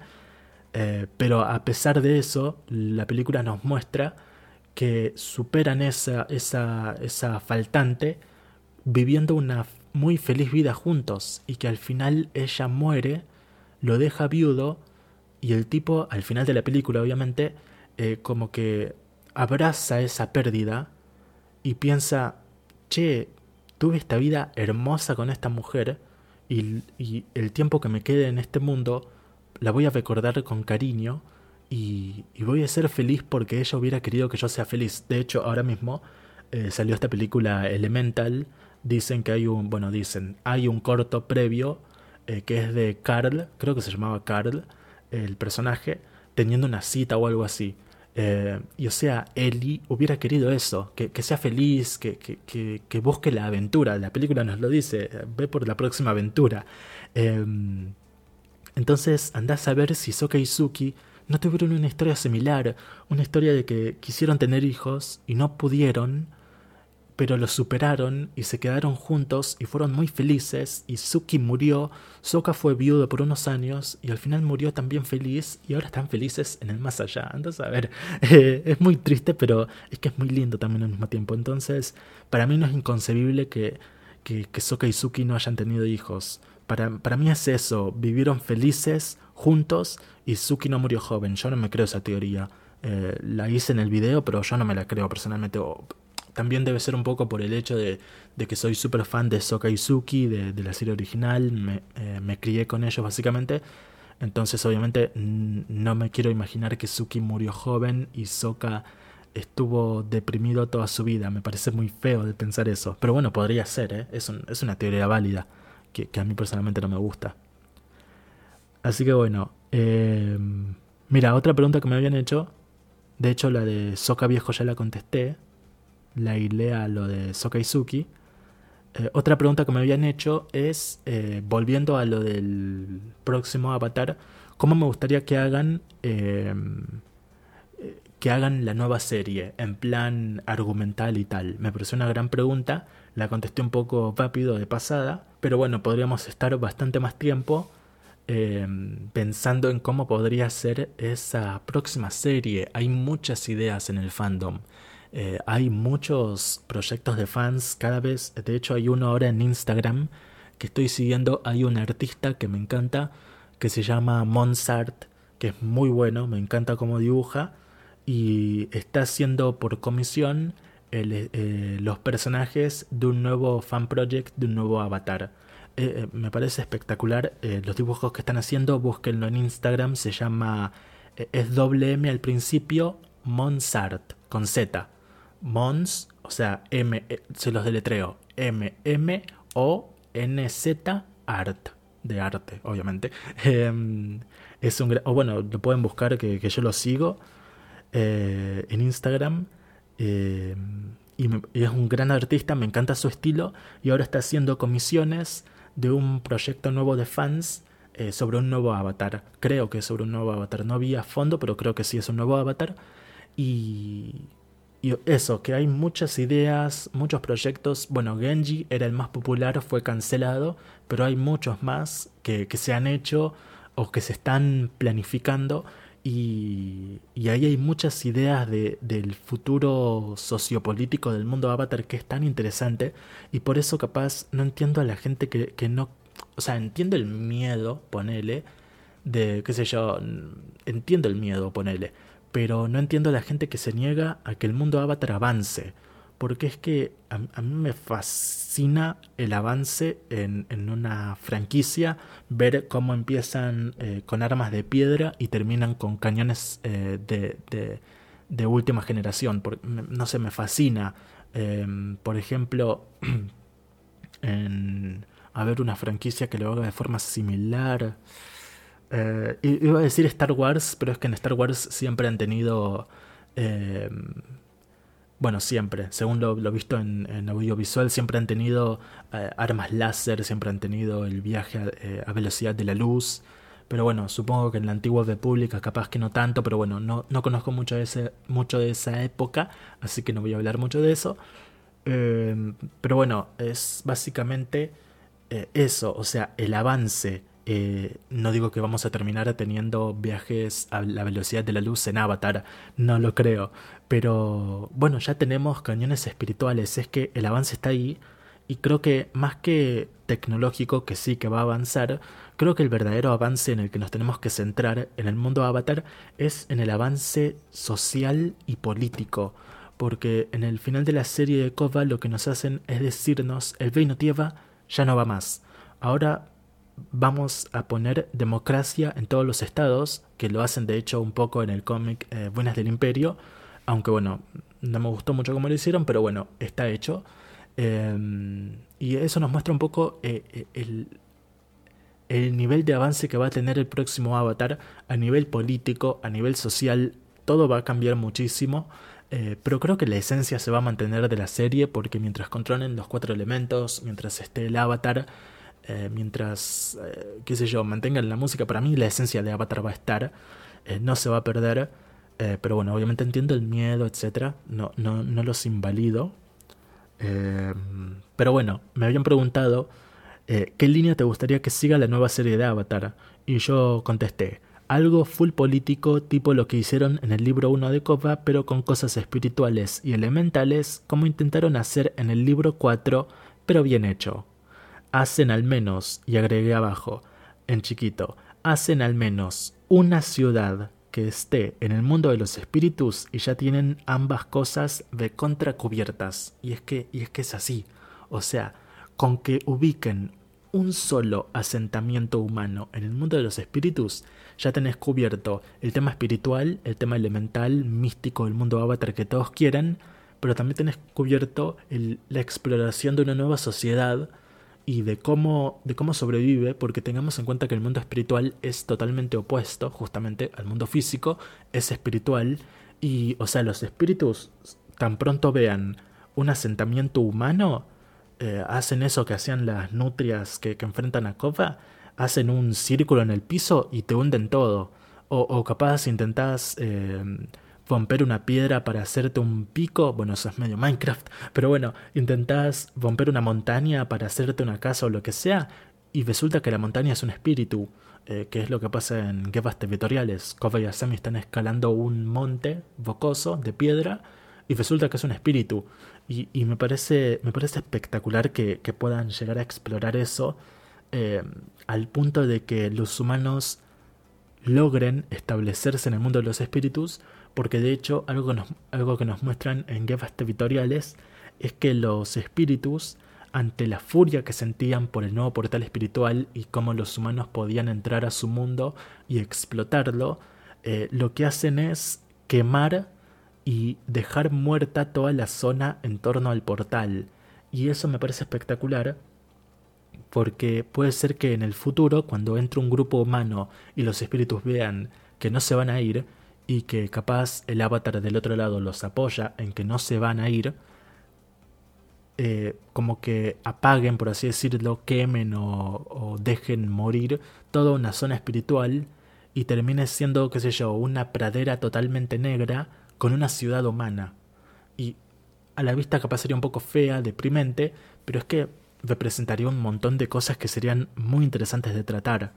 Eh, pero a pesar de eso, la película nos muestra que superan esa, esa, esa faltante viviendo una muy feliz vida juntos y que al final ella muere, lo deja viudo y el tipo al final de la película obviamente eh, como que abraza esa pérdida y piensa, che, tuve esta vida hermosa con esta mujer y, el tiempo que me quede en este mundo la voy a recordar con cariño y, voy a ser feliz porque ella hubiera querido que yo sea feliz. De hecho, ahora mismo eh, salió esta película Elemental. Dicen que hay un, bueno, dicen, hay un corto previo eh, que es de Carl, creo que se llamaba Carl, el personaje, teniendo una cita o algo así. Eh, y o sea, Ellie hubiera querido eso, que, sea feliz, que, que, busque la aventura. La película nos lo dice, ve por la próxima aventura. Em, entonces, andás a ver si Soka y Suki no tuvieron una historia similar, una historia de que quisieron tener hijos y no pudieron, pero lo superaron y se quedaron juntos y fueron muy felices y Suki murió, Soka fue viudo por unos años y al final murió también feliz y ahora están felices en el más allá. Entonces, a ver, eh, es muy triste, pero es que es muy lindo también al mismo tiempo. Entonces, para mí no es inconcebible que, que, Soka y Suki no hayan tenido hijos. Para, para mí es eso, vivieron felices juntos y Suki no murió joven. Yo no me creo esa teoría. Eh, la hice en el video, pero yo no me la creo personalmente también debe ser un poco por el hecho de, que soy súper fan de Soka y Suki, de, la serie original, me, eh, crié con ellos básicamente. Entonces obviamente no me quiero imaginar que Suki murió joven y Soka estuvo deprimido toda su vida. Me parece muy feo de pensar eso. Pero bueno, podría ser, ¿eh? es, una teoría válida que, a mí personalmente no me gusta. Así que bueno, eh, mira, otra pregunta que me habían hecho, de hecho la de Soka viejo ya la contesté, la hilea lo de Sokaizuki. Eh, otra pregunta que me habían hecho es, eh, volviendo a lo del próximo avatar, ¿cómo me gustaría que hagan, em, que hagan la nueva serie en plan argumental y tal? Me pareció una gran pregunta, la contesté un poco rápido de pasada, pero bueno, podríamos estar bastante más tiempo em, pensando en cómo podría ser esa próxima serie. Hay muchas ideas en el fandom. Eh, hay muchos proyectos de fans cada vez. De hecho, hay uno ahora en Instagram que estoy siguiendo. Hay un artista que me encanta que se llama Monsart, que es muy bueno, me encanta cómo dibuja. Y está haciendo por comisión eh, los personajes de un nuevo fan project, de un nuevo avatar. Eh, me parece espectacular los dibujos que están haciendo. Búsquenlo en Instagram, se llama, es doble M al principio, Monsart, con Z. Mons, o sea, M, se los deletreo, M, M, O, N, Z, Art, de arte, obviamente. Em, es un, o bueno, lo pueden buscar que, yo lo sigo en Instagram. Eh, y, es un gran artista, me encanta su estilo y ahora está haciendo comisiones de un proyecto nuevo de fans eh, sobre un nuevo avatar. Creo que es sobre un nuevo avatar. No vi a fondo, pero creo que sí es un nuevo avatar. Y, y eso, que hay muchas ideas, muchos proyectos. Bueno, Genji era el más popular, fue cancelado, pero hay muchos más que, que se han hecho o que se están planificando y, ahí hay muchas ideas de, del futuro sociopolítico del mundo Avatar que es tan interesante. Y por eso capaz no entiendo a la gente que, que no... O sea, entiendo el miedo, ponele, de, qué sé yo, entiendo el miedo, ponele. Pero no entiendo a la gente que se niega a que el mundo Avatar avance porque es que a, mí me fascina el avance en, una franquicia, ver cómo empiezan eh, con armas de piedra y terminan con cañones eh, de, última generación. no sé, me fascina. Em, por ejemplo, en, a ver una franquicia que lo haga de forma similar. Eh, iba a decir Star Wars, pero es que en Star Wars siempre han tenido em, bueno, siempre, según lo, visto en, audiovisual, siempre han tenido eh, armas láser, siempre han tenido el viaje eh, a, velocidad de la luz. Pero bueno, supongo que en la antigua República capaz que no tanto, pero bueno, no, no conozco mucho de, ese, mucho de esa época, así que no voy a hablar mucho de eso. Eh, pero bueno, es básicamente eso, o sea, el avance eh, no digo que vamos a terminar teniendo viajes a la velocidad de la luz en Avatar, no lo creo. Pero bueno, ya tenemos cañones espirituales, es que el avance está ahí y creo que más que tecnológico, que sí que va a avanzar, creo que el verdadero avance en el que nos tenemos que centrar en el mundo Avatar es en el avance social y político. Porque en el final de la serie de Kova lo que nos hacen es decirnos el Veino Tieva ya no va más. Ahora vamos a poner democracia en todos los estados, que lo hacen de hecho un poco en el cómic eh, Buenas del Imperio, aunque bueno, no me gustó mucho cómo lo hicieron, pero bueno, está hecho. Em, y eso nos muestra un poco eh, eh, el, el nivel de avance que va a tener el próximo avatar a nivel político, a nivel social, todo va a cambiar muchísimo. pero creo que la esencia se va a mantener de la serie porque mientras controlen los cuatro elementos, mientras esté el avatar, eh, mientras, eh, qué sé yo, mantengan la música, para mí la esencia de Avatar va a estar, eh, no se va a perder, pero bueno, obviamente entiendo el miedo, etc. No, no, no los invalido. pero bueno, me habían preguntado qué línea te gustaría que siga la nueva serie de Avatar. Y yo contesté, algo full político tipo lo que hicieron en el libro 1 de Copa, pero con cosas espirituales y elementales como intentaron hacer en el libro 4, pero bien hecho hacen al menos, y agregué abajo, en chiquito, hacen al menos una ciudad que esté en el mundo de los espíritus y ya tienen ambas cosas de contracubiertas. Y es que, y es que es así. O sea, con que ubiquen un solo asentamiento humano en el mundo de los espíritus, ya tenés cubierto el tema espiritual, el tema elemental, místico del mundo avatar que todos quieran, pero también tenés cubierto la exploración de una nueva sociedad y de cómo, de cómo sobrevive, porque tengamos en cuenta que el mundo espiritual es totalmente opuesto justamente al mundo físico, es espiritual, y o sea, los espíritus tan pronto vean un asentamiento humano, eh, hacen eso que hacían las nutrias que, enfrentan a Kova, hacen un círculo en el piso y te hunden todo. O, o capaz intentás eh, romper una piedra para hacerte un pico, bueno, eso es medio Minecraft, pero bueno, intentás romper una montaña para hacerte una casa o lo que sea, y resulta que la montaña es un espíritu, eh, que es lo que pasa en guerras territoriales. Koba y Asami están escalando un monte bocoso de piedra y resulta que es un espíritu. Y, me, parece, me parece espectacular que, que puedan llegar a explorar eso eh, al punto de que los humanos logren establecerse en el mundo de los espíritus, porque de hecho algo que nos, algo que nos muestran en guerras territoriales es que los espíritus, ante la furia que sentían por el nuevo portal espiritual y cómo los humanos podían entrar a su mundo y explotarlo, eh, lo que hacen es quemar y dejar muerta toda la zona en torno al portal. Y eso me parece espectacular porque puede ser que en el futuro, cuando entre un grupo humano y los espíritus vean que no se van a ir y que capaz el avatar del otro lado los apoya en que no se van a ir, eh, como que apaguen, por así decirlo, quemen o, dejen morir toda una zona espiritual y termine siendo, qué sé yo, una pradera totalmente negra con una ciudad humana. Y a la vista capaz sería un poco fea, deprimente, pero es que representaría un montón de cosas que serían muy interesantes de tratar.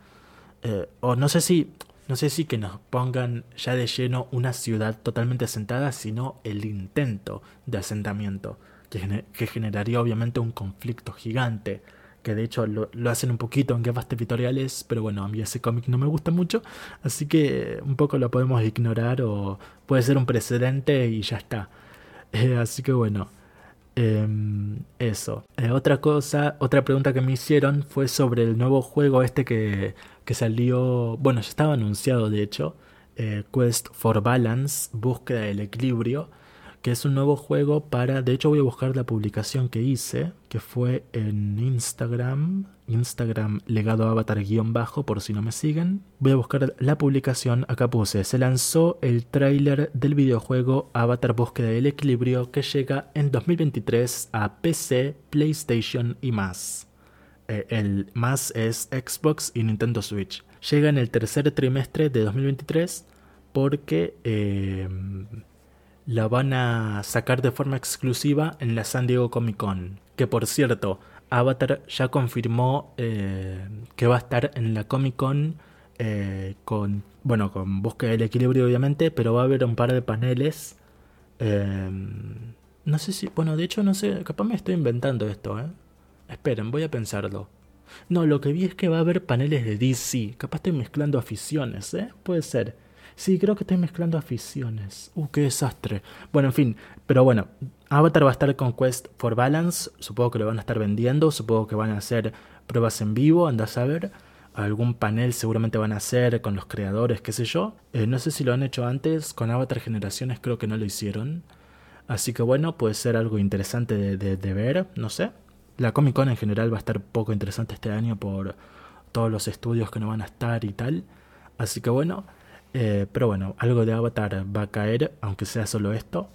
Eh, o no sé si. No sé si que nos pongan ya de lleno una ciudad totalmente asentada, sino el intento de asentamiento, que, generaría obviamente un conflicto gigante, que de hecho lo, hacen un poquito en guerras territoriales, pero bueno, a mí ese cómic no me gusta mucho, así que un poco lo podemos ignorar o puede ser un precedente y ya está. Eh, así que bueno. Eh, eso. Eh, otra cosa, otra pregunta que me hicieron fue sobre el nuevo juego este que, que salió, bueno, ya estaba anunciado de hecho, eh, Quest for Balance, búsqueda del equilibrio, que es un nuevo juego para, de hecho voy a buscar la publicación que hice, que fue en Instagram, Instagram legado avatar guion bajo por si no me siguen. Voy a buscar la publicación, acá puse, se lanzó el tráiler del videojuego Avatar Búsqueda del Equilibrio que llega en 2023 a PC, PlayStation y más. Eh, el más es Xbox y Nintendo Switch. Llega en el tercer trimestre de 2023 porque... Eh, la van a sacar de forma exclusiva en la San Diego Comic Con. Que por cierto, Avatar ya confirmó eh, que va a estar en la Comic Con eh, con, bueno, con búsqueda del equilibrio obviamente, pero va a haber un par de paneles. Eh, no sé si, bueno, de hecho no sé, capaz me estoy inventando esto, ¿eh? Esperen, voy a pensarlo. No, lo que vi es que va a haber paneles de DC. Capaz estoy mezclando aficiones, ¿eh? Puede ser. Sí, creo que estoy mezclando aficiones. Uh, qué desastre. Bueno, en fin, pero bueno, Avatar va a estar con Quest for Balance. Supongo que lo van a estar vendiendo. Supongo que van a hacer pruebas en vivo, andás a ver. Algún panel seguramente van a hacer con los creadores, qué sé yo. Eh, no sé si lo han hecho antes. Con Avatar Generaciones creo que no lo hicieron. Así que bueno, puede ser algo interesante de ver, no sé. La Comic Con en general va a estar poco interesante este año por todos los estudios que no van a estar y tal. Así que bueno, eh, pero bueno, algo de Avatar va a caer, aunque sea solo esto.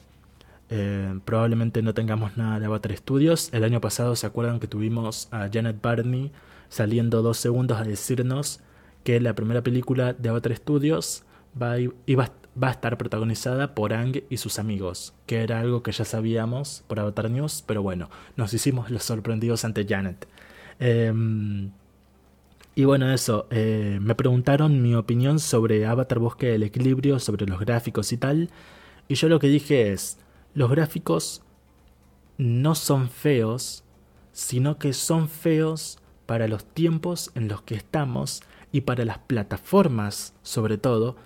Eh, probablemente no tengamos nada de Avatar Studios. El año pasado se acuerdan que tuvimos a Janet Barney saliendo dos segundos a decirnos que la primera película de Avatar Studios va a, iba, va a estar protagonizada por Ang y sus amigos, que era algo que ya sabíamos por Avatar News, pero bueno, nos hicimos los sorprendidos ante Janet. Eh, y bueno, eso, eh, me preguntaron mi opinión sobre Avatar Bosque del Equilibrio, sobre los gráficos y tal. Y yo lo que dije es, los gráficos no son feos, sino que son feos para los tiempos en los que estamos y para las plataformas, sobre todo,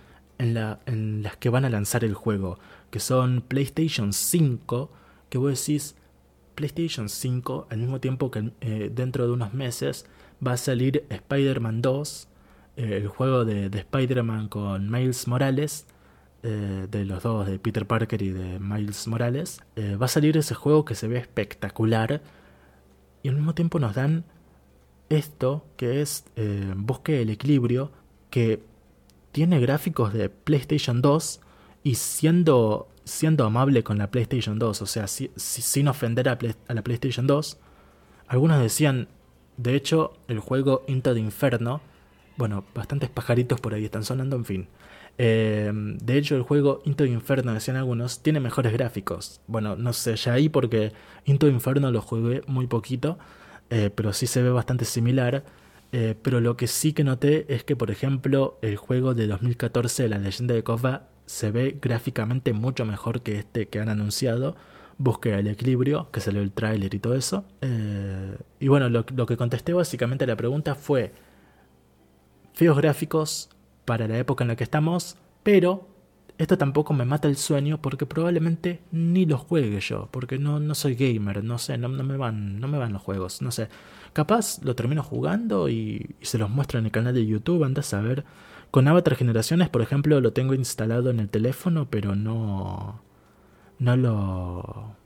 en, la, en las que van a lanzar el juego, que son PlayStation 5, que vos decís, PlayStation 5, al mismo tiempo que eh, dentro de unos meses va a salir Spider-Man 2, eh, el juego de, de Spider-Man con Miles Morales, eh, de los dos, de Peter Parker y de Miles Morales. Va a salir ese juego que se ve espectacular y al mismo tiempo nos dan esto que es Bosque del Equilibrio, que tiene gráficos de PlayStation 2 y siendo, siendo amable con la PlayStation 2, o sea, si, si, sin ofender a, la PlayStation 2, algunos decían, de hecho, el juego Into the Inferno, bueno, bastantes pajaritos por ahí están sonando, en fin. Eh, de hecho, el juego Into the Inferno, decían algunos, tiene mejores gráficos. Bueno, no sé, ya ahí porque Into the Inferno lo jugué muy poquito, eh, pero sí se ve bastante similar. Eh, pero lo que sí que noté es que, por ejemplo, el juego de 2014, La leyenda de Kova, se ve gráficamente mucho mejor que este que han anunciado. Busqué el equilibrio, que salió el tráiler y todo eso. Eh, y bueno, lo, lo, que contesté básicamente a la pregunta fue feos gráficos para la época en la que estamos, pero esto tampoco me mata el sueño porque probablemente ni los juegue yo, porque no, no soy gamer, no sé, no, no, me van, no me van los juegos, no sé. Capaz lo termino jugando y, se los muestro en el canal de YouTube, andas a ver. Con Avatar Generaciones, por ejemplo, lo tengo instalado en el teléfono, pero no. No lo.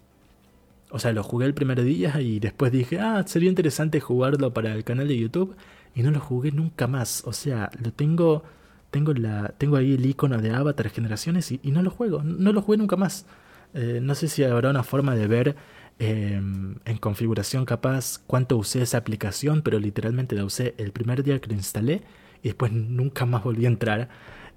O sea, lo jugué el primer día y después dije, ah, sería interesante jugarlo para el canal de YouTube. Y no lo jugué nunca más. O sea, lo tengo. Tengo, la, tengo ahí el icono de Avatar Generaciones y, no lo juego. No lo jugué nunca más. Eh, no sé si habrá una forma de ver Em, en configuración capaz cuánto usé esa aplicación, pero literalmente la usé el primer día que lo instalé y después nunca más volví a entrar.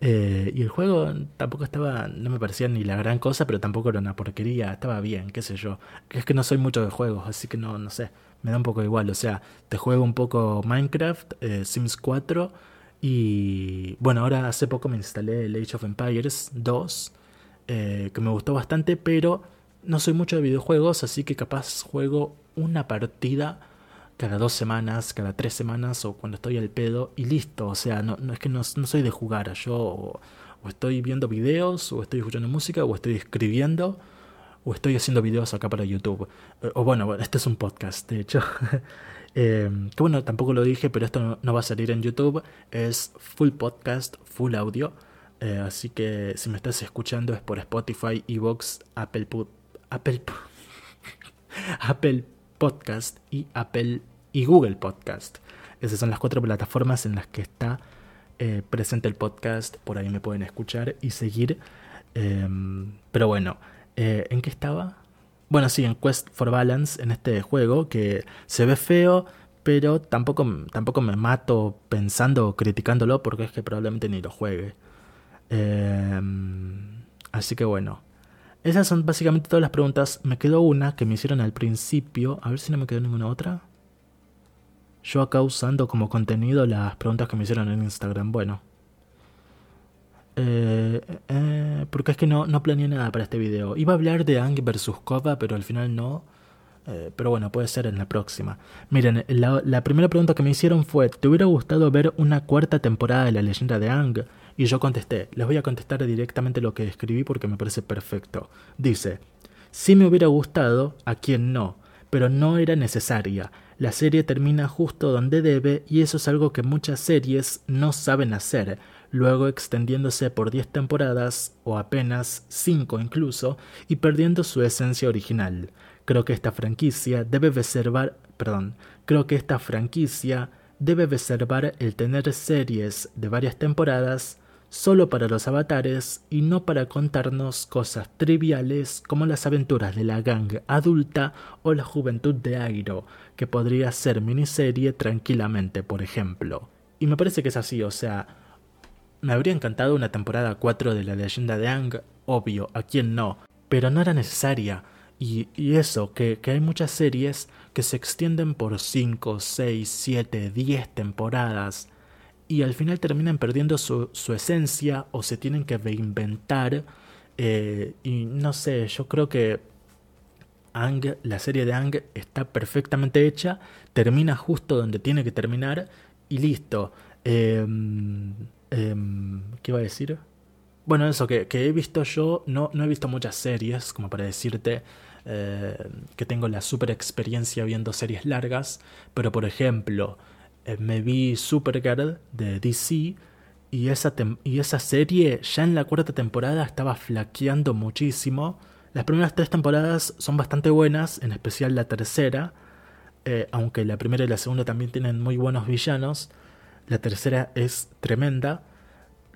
Eh, y el juego tampoco estaba, no me parecía ni la gran cosa, pero tampoco era una porquería, estaba bien, qué sé yo. Es que no soy mucho de juegos, así que no, no sé, me da un poco igual. O sea, te juego un poco Minecraft, eh, Sims 4 y bueno, ahora hace poco me instalé el Age of Empires 2, eh, que me gustó bastante, pero no soy mucho de videojuegos, así que capaz juego una partida cada dos semanas, cada tres semanas o cuando estoy al pedo y listo. O sea, no, no es que no, soy de jugar. Yo o, estoy viendo videos, o estoy escuchando música, o estoy escribiendo, o estoy haciendo videos acá para YouTube. Eh, o bueno, este es un podcast, de hecho. eh, que bueno, tampoco lo dije, pero esto no, va a salir en YouTube. Es full podcast, full audio. Eh, así que si me estás escuchando es por Spotify, Evox, Apple Podcast Apple, Apple Podcast y Apple y Google Podcast. Esas son las cuatro plataformas en las que está eh, presente el podcast. Por ahí me pueden escuchar y seguir. Em, pero bueno, eh, ¿en qué estaba? Bueno, sí, en Quest for Balance, en este juego que se ve feo, pero tampoco, tampoco me mato pensando o criticándolo porque es que probablemente ni lo juegue. Em, así que bueno, esas son básicamente todas las preguntas. Me quedó una que me hicieron al principio. A ver si no me quedó ninguna otra. Yo acá usando como contenido las preguntas que me hicieron en Instagram. Bueno. Eh, eh, porque es que no, no planeé nada para este video. Iba a hablar de Ang versus Kova, pero al final no. Eh, pero bueno, puede ser en la próxima. Miren, la, la primera pregunta que me hicieron fue, ¿te hubiera gustado ver una cuarta temporada de la leyenda de Ang? Y yo contesté, les voy a contestar directamente lo que escribí porque me parece perfecto. Dice, si me hubiera gustado, a quien no, pero no era necesaria. La serie termina justo donde debe y eso es algo que muchas series no saben hacer, luego extendiéndose por 10 temporadas o apenas 5 incluso y perdiendo su esencia original. Creo que esta franquicia debe reservar, perdón, creo que esta franquicia debe reservar el tener series de varias temporadas solo para los avatares y no para contarnos cosas triviales como las aventuras de la gang adulta o la juventud de Airo, que podría ser miniserie tranquilamente, por ejemplo. Y me parece que es así, o sea, me habría encantado una temporada 4 de la leyenda de Ang, obvio, a quién no, pero no era necesaria. Y, y eso, que, que hay muchas series que se extienden por 5, 6, 7, 10 temporadas y al final terminan perdiendo su, esencia o se tienen que reinventar. Eh, y no sé, yo creo que Ang, la serie de Ang está perfectamente hecha, termina justo donde tiene que terminar y listo. Em, em, ¿Qué iba a decir? Bueno, eso, que, he visto yo, no, no he visto muchas series, como para decirte eh, que tengo la super experiencia viendo series largas, pero por ejemplo, eh, me vi Supergirl de DC y esa, y esa serie ya en la cuarta temporada estaba flaqueando muchísimo. Las primeras tres temporadas son bastante buenas, en especial la tercera, eh, aunque la primera y la segunda también tienen muy buenos villanos. La tercera es tremenda.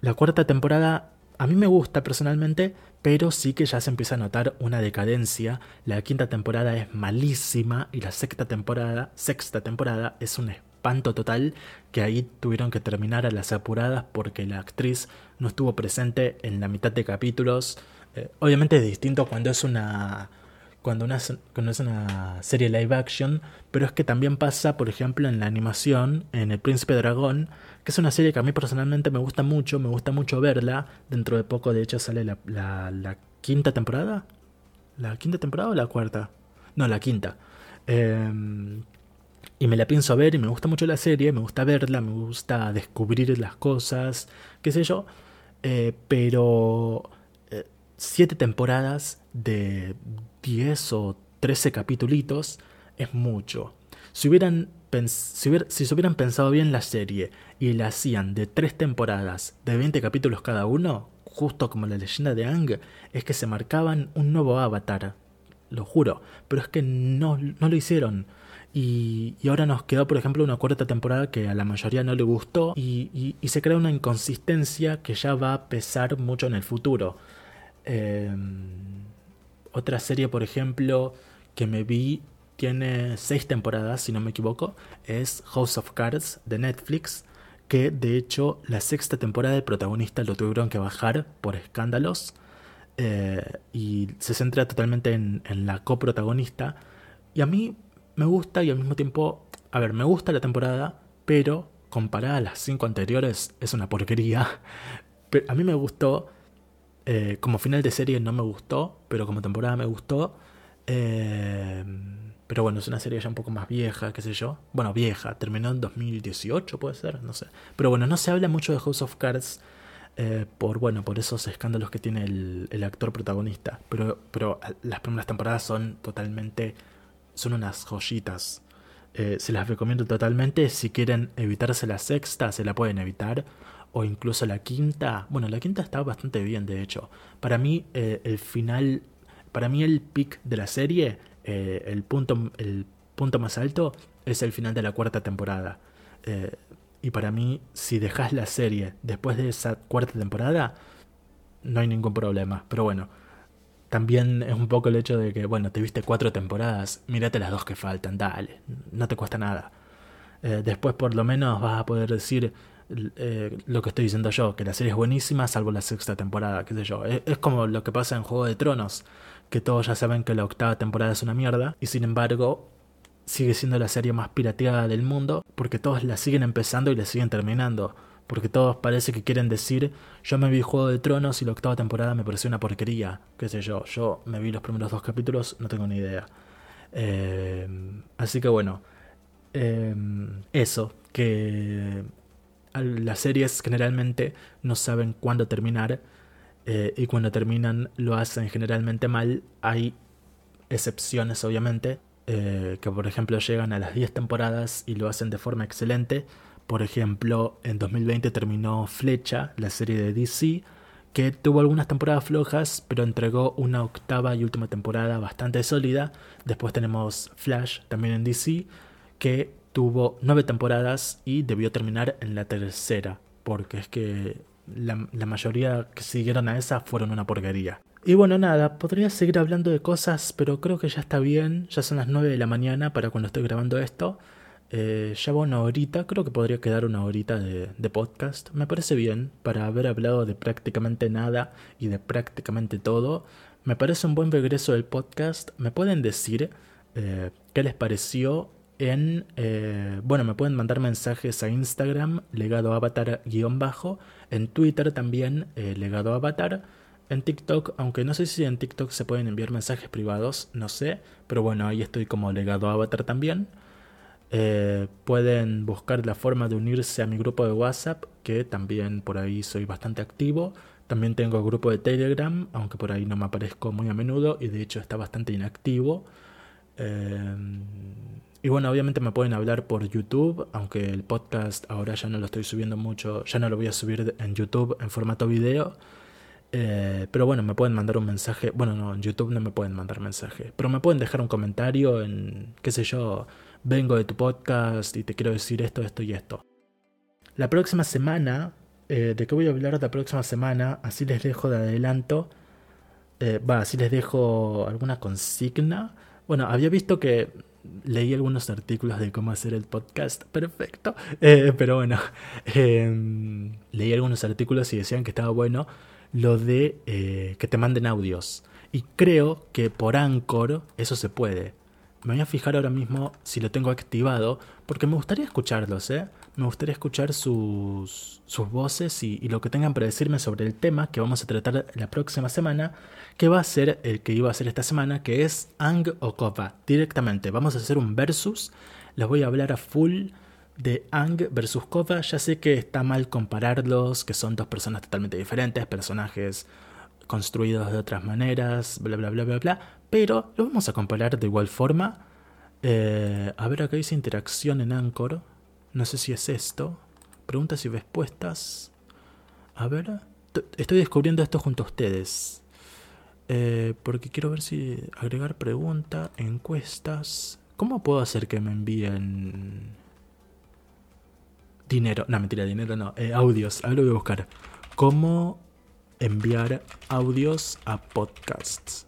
La cuarta temporada a mí me gusta personalmente, pero sí que ya se empieza a notar una decadencia. La quinta temporada es malísima y la sexta temporada, sexta temporada es un espanto total que ahí tuvieron que terminar a las apuradas porque la actriz no estuvo presente en la mitad de capítulos. Eh, obviamente es distinto cuando es una cuando, una, cuando es una serie live action, pero es que también pasa, por ejemplo, en la animación, en El Príncipe Dragón, que es una serie que a mí personalmente me gusta mucho, me gusta mucho verla. Dentro de poco, de hecho, sale la, la, quinta temporada. ¿La quinta temporada o la cuarta? No, la quinta. Em, y me la pienso ver y me gusta mucho la serie, me gusta verla, me gusta descubrir las cosas, qué sé yo. Eh, pero eh, siete temporadas de 10 o 13 capítulos es mucho. Si, hubieran si, si se hubieran pensado bien la serie y la hacían de 3 temporadas de 20 capítulos cada uno, justo como la leyenda de Ang, es que se marcaban un nuevo avatar. Lo juro. Pero es que no, no lo hicieron. Y, ahora nos quedó, por ejemplo, una cuarta temporada que a la mayoría no le gustó y, se crea una inconsistencia que ya va a pesar mucho en el futuro. Eh, otra serie, por ejemplo, que me vi, tiene seis temporadas, si no me equivoco, es House of Cards de Netflix, que de hecho la sexta temporada del protagonista lo tuvieron que bajar por escándalos eh, y se centra totalmente en, en la coprotagonista. Y a mí me gusta y al mismo tiempo, a ver, me gusta la temporada, pero comparada a las cinco anteriores es una porquería. Pero a mí me gustó eh, como final de serie no me gustó, pero como temporada me gustó. Eh, pero bueno, es una serie ya un poco más vieja, qué sé yo. Bueno, vieja, terminó en 2018, puede ser, no sé. Pero bueno, no se habla mucho de House of Cards eh, por, bueno, por esos escándalos que tiene el, actor protagonista. Pero, pero las primeras temporadas son totalmente, son unas joyitas. se las recomiendo totalmente. Si quieren evitarse la sexta, se la pueden evitar o incluso la quinta. Bueno, la quinta está bastante bien, de hecho. Para mí, eh, el final, para mí el pick de la serie, eh, el, punto, el punto más alto, es el final de la cuarta temporada. Eh, y para mí, si dejas la serie después de esa cuarta temporada, no hay ningún problema. Pero bueno, también es un poco el hecho de que, bueno, te viste cuatro temporadas, mírate las dos que faltan, dale, no te cuesta nada. después por lo menos vas a poder decir, eh, lo que estoy diciendo yo, que la serie es buenísima, salvo la sexta temporada, qué sé yo. Es, como lo que pasa en Juego de Tronos, que todos ya saben que la octava temporada es una mierda, y sin embargo sigue siendo la serie más pirateada del mundo, porque todos la siguen empezando y la siguen terminando. Porque todos parece que quieren decir, yo me vi Juego de Tronos y la octava temporada me pareció una porquería, qué sé yo. Yo me vi los primeros dos capítulos, no tengo ni idea. Eh, así que bueno, eh, eso, que las series generalmente no saben cuándo terminar eh, y cuando terminan lo hacen generalmente mal. Hay excepciones obviamente, que por ejemplo llegan a las 10 temporadas y lo hacen de forma excelente. Por ejemplo, en 2020 terminó Flecha, la serie de DC, que tuvo algunas temporadas flojas, pero entregó una octava y última temporada bastante sólida. Después tenemos Flash, también en DC, que tuvo nueve temporadas y debió terminar en la tercera, porque es que la, mayoría que siguieron a esa fueron una porquería. Y bueno, nada, podría seguir hablando de cosas, pero creo que ya está bien, ya son las 9 de la mañana para cuando estoy grabando esto. Eh, ya va una horita, creo que podría quedar una horita de, podcast. Me parece bien para haber hablado de prácticamente nada y de prácticamente todo. Me parece un buen regreso del podcast. ¿Me pueden decir eh, qué les pareció en, eh, bueno, me pueden mandar mensajes a Instagram, legado avatar-bajo, en Twitter también, eh, legado avatar, en TikTok, aunque no sé si en TikTok se pueden enviar mensajes privados, no sé, pero bueno, ahí estoy como legado avatar también. Eh, pueden buscar la forma de unirse a mi grupo de WhatsApp, que también por ahí soy bastante activo. También tengo grupo de Telegram, aunque por ahí no me aparezco muy a menudo y de hecho está bastante inactivo. Y bueno, obviamente me pueden hablar por YouTube, aunque el podcast ahora ya no lo estoy subiendo mucho, ya no lo voy a subir en YouTube en formato video. Eh, pero bueno, me pueden mandar un mensaje. Bueno, no, en YouTube no me pueden mandar mensaje. Pero me pueden dejar un comentario en, qué sé yo, vengo de tu podcast y te quiero decir esto, esto y esto. La próxima semana, eh, ¿de qué voy a hablar la próxima semana? Así les dejo de adelanto. Eh, va, así les dejo alguna consigna. Bueno, había visto que leí algunos artículos de cómo hacer el podcast perfecto, eh, pero bueno, em, leí algunos artículos y decían que estaba bueno lo de que te manden audios. Y creo que por Anchor eso se puede. Me voy a fijar ahora mismo si lo tengo activado, porque me gustaría escucharlos, ¿eh? Me gustaría escuchar sus, sus voces y, lo que tengan para decirme sobre el tema que vamos a tratar la próxima semana, que va a ser el que iba a hacer esta semana, que es Ang o Kova. Directamente, vamos a hacer un versus. Les voy a hablar a full de Ang versus Kova. Ya sé que está mal compararlos, que son dos personas totalmente diferentes, personajes construidos de otras maneras, bla, bla, bla, bla, bla. Pero lo vamos a comparar de igual forma. Eh, a ver, acá dice interacción en Anchor. No sé si es esto. Preguntas y respuestas. A ver. Estoy descubriendo esto junto a ustedes. Eh, porque quiero ver si agregar pregunta, encuestas. ¿Cómo puedo hacer que me envíen dinero? No, mentira, dinero no. Eh, audios. A ver, lo voy a buscar. ¿Cómo enviar audios a podcasts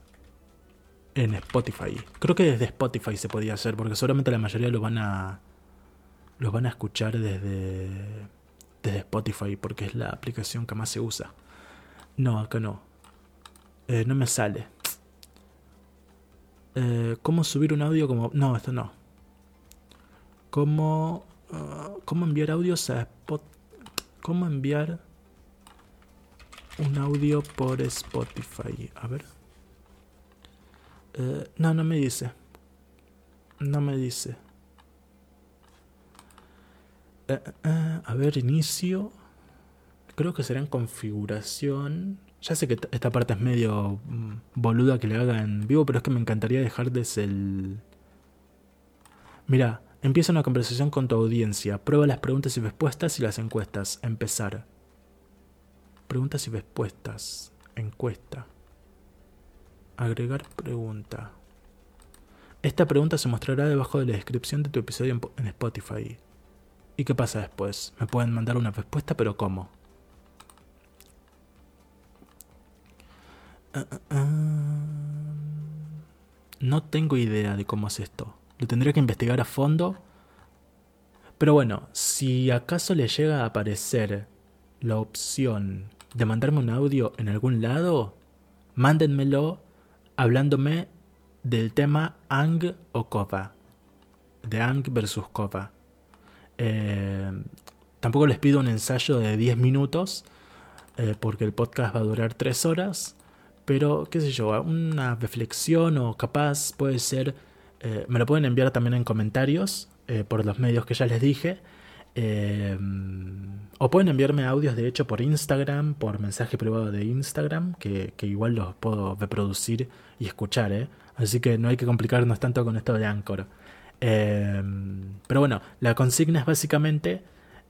en Spotify. Creo que desde Spotify se podía hacer, porque seguramente la mayoría lo van a los van a escuchar desde desde Spotify, porque es la aplicación que más se usa. No, acá no. Eh, no me sale. Eh, ¿Cómo subir un audio como... No, esto no. ¿Cómo, ah, ¿Cómo enviar audios a Spotify? ¿Cómo enviar un audio por Spotify. A ver. Eh, no, no me dice. No me dice. Eh, eh, a ver, inicio. Creo que será en configuración. Ya sé que esta parte es medio mm, boluda que le haga en vivo, pero es que me encantaría dejarles el... Mira, empieza una conversación con tu audiencia. Prueba las preguntas y respuestas y las encuestas. Empezar. Preguntas y respuestas. Encuesta. Agregar pregunta. Esta pregunta se mostrará debajo de la descripción de tu episodio en Spotify. ¿Y qué pasa después? Me pueden mandar una respuesta, pero ¿cómo? Ah, ah, ah. No tengo idea de cómo es esto. Lo tendría que investigar a fondo. Pero bueno, si acaso le llega a aparecer la opción de mandarme un audio en algún lado, mándenmelo hablándome del tema Ang o Kova, de Ang versus Kova. Eh, tampoco les pido un ensayo de 10 minutos, eh, porque el podcast va a durar 3 horas, pero qué sé yo, una reflexión o capaz puede ser, eh, me lo pueden enviar también en comentarios por los medios que ya les dije. O pueden enviarme audios, de hecho, por Instagram, por mensaje privado de Instagram, que, igual los puedo reproducir y escuchar, ¿eh? Así que no hay que complicarnos tanto con esto de Anchor. Em, pero bueno, la consigna es básicamente.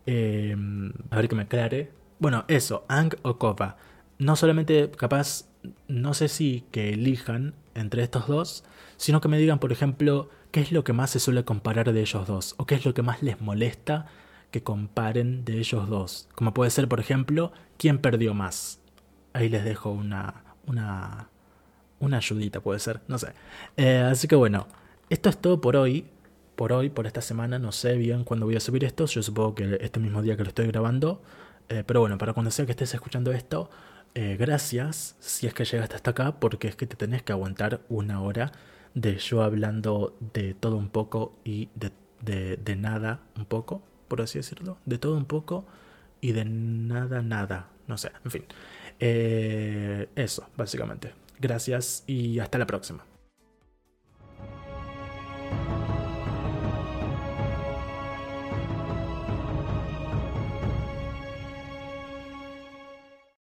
Em, a ver que me aclare. Bueno, eso, Ang o Kova. No solamente capaz, no sé si que elijan entre estos dos, sino que me digan, por ejemplo, qué es lo que más se suele comparar de ellos dos, o qué es lo que más les molesta que comparen de ellos dos. Como puede ser, por ejemplo, quién perdió más. Ahí les dejo una, una, una ayudita, puede ser, no sé. Eh, así que bueno, esto es todo por hoy. Por hoy, por esta semana, no sé bien cuándo voy a subir esto. Yo supongo que este mismo día que lo estoy grabando. Eh, pero bueno, para cuando sea que estés escuchando esto, eh, gracias si es que llegaste hasta acá, porque es que te tenés que aguantar una hora de yo hablando de todo un poco y de, de, de nada un poco por así decirlo, de todo un poco y de nada, nada, no sé, en fin. Eh, eso, básicamente. Gracias y hasta la próxima.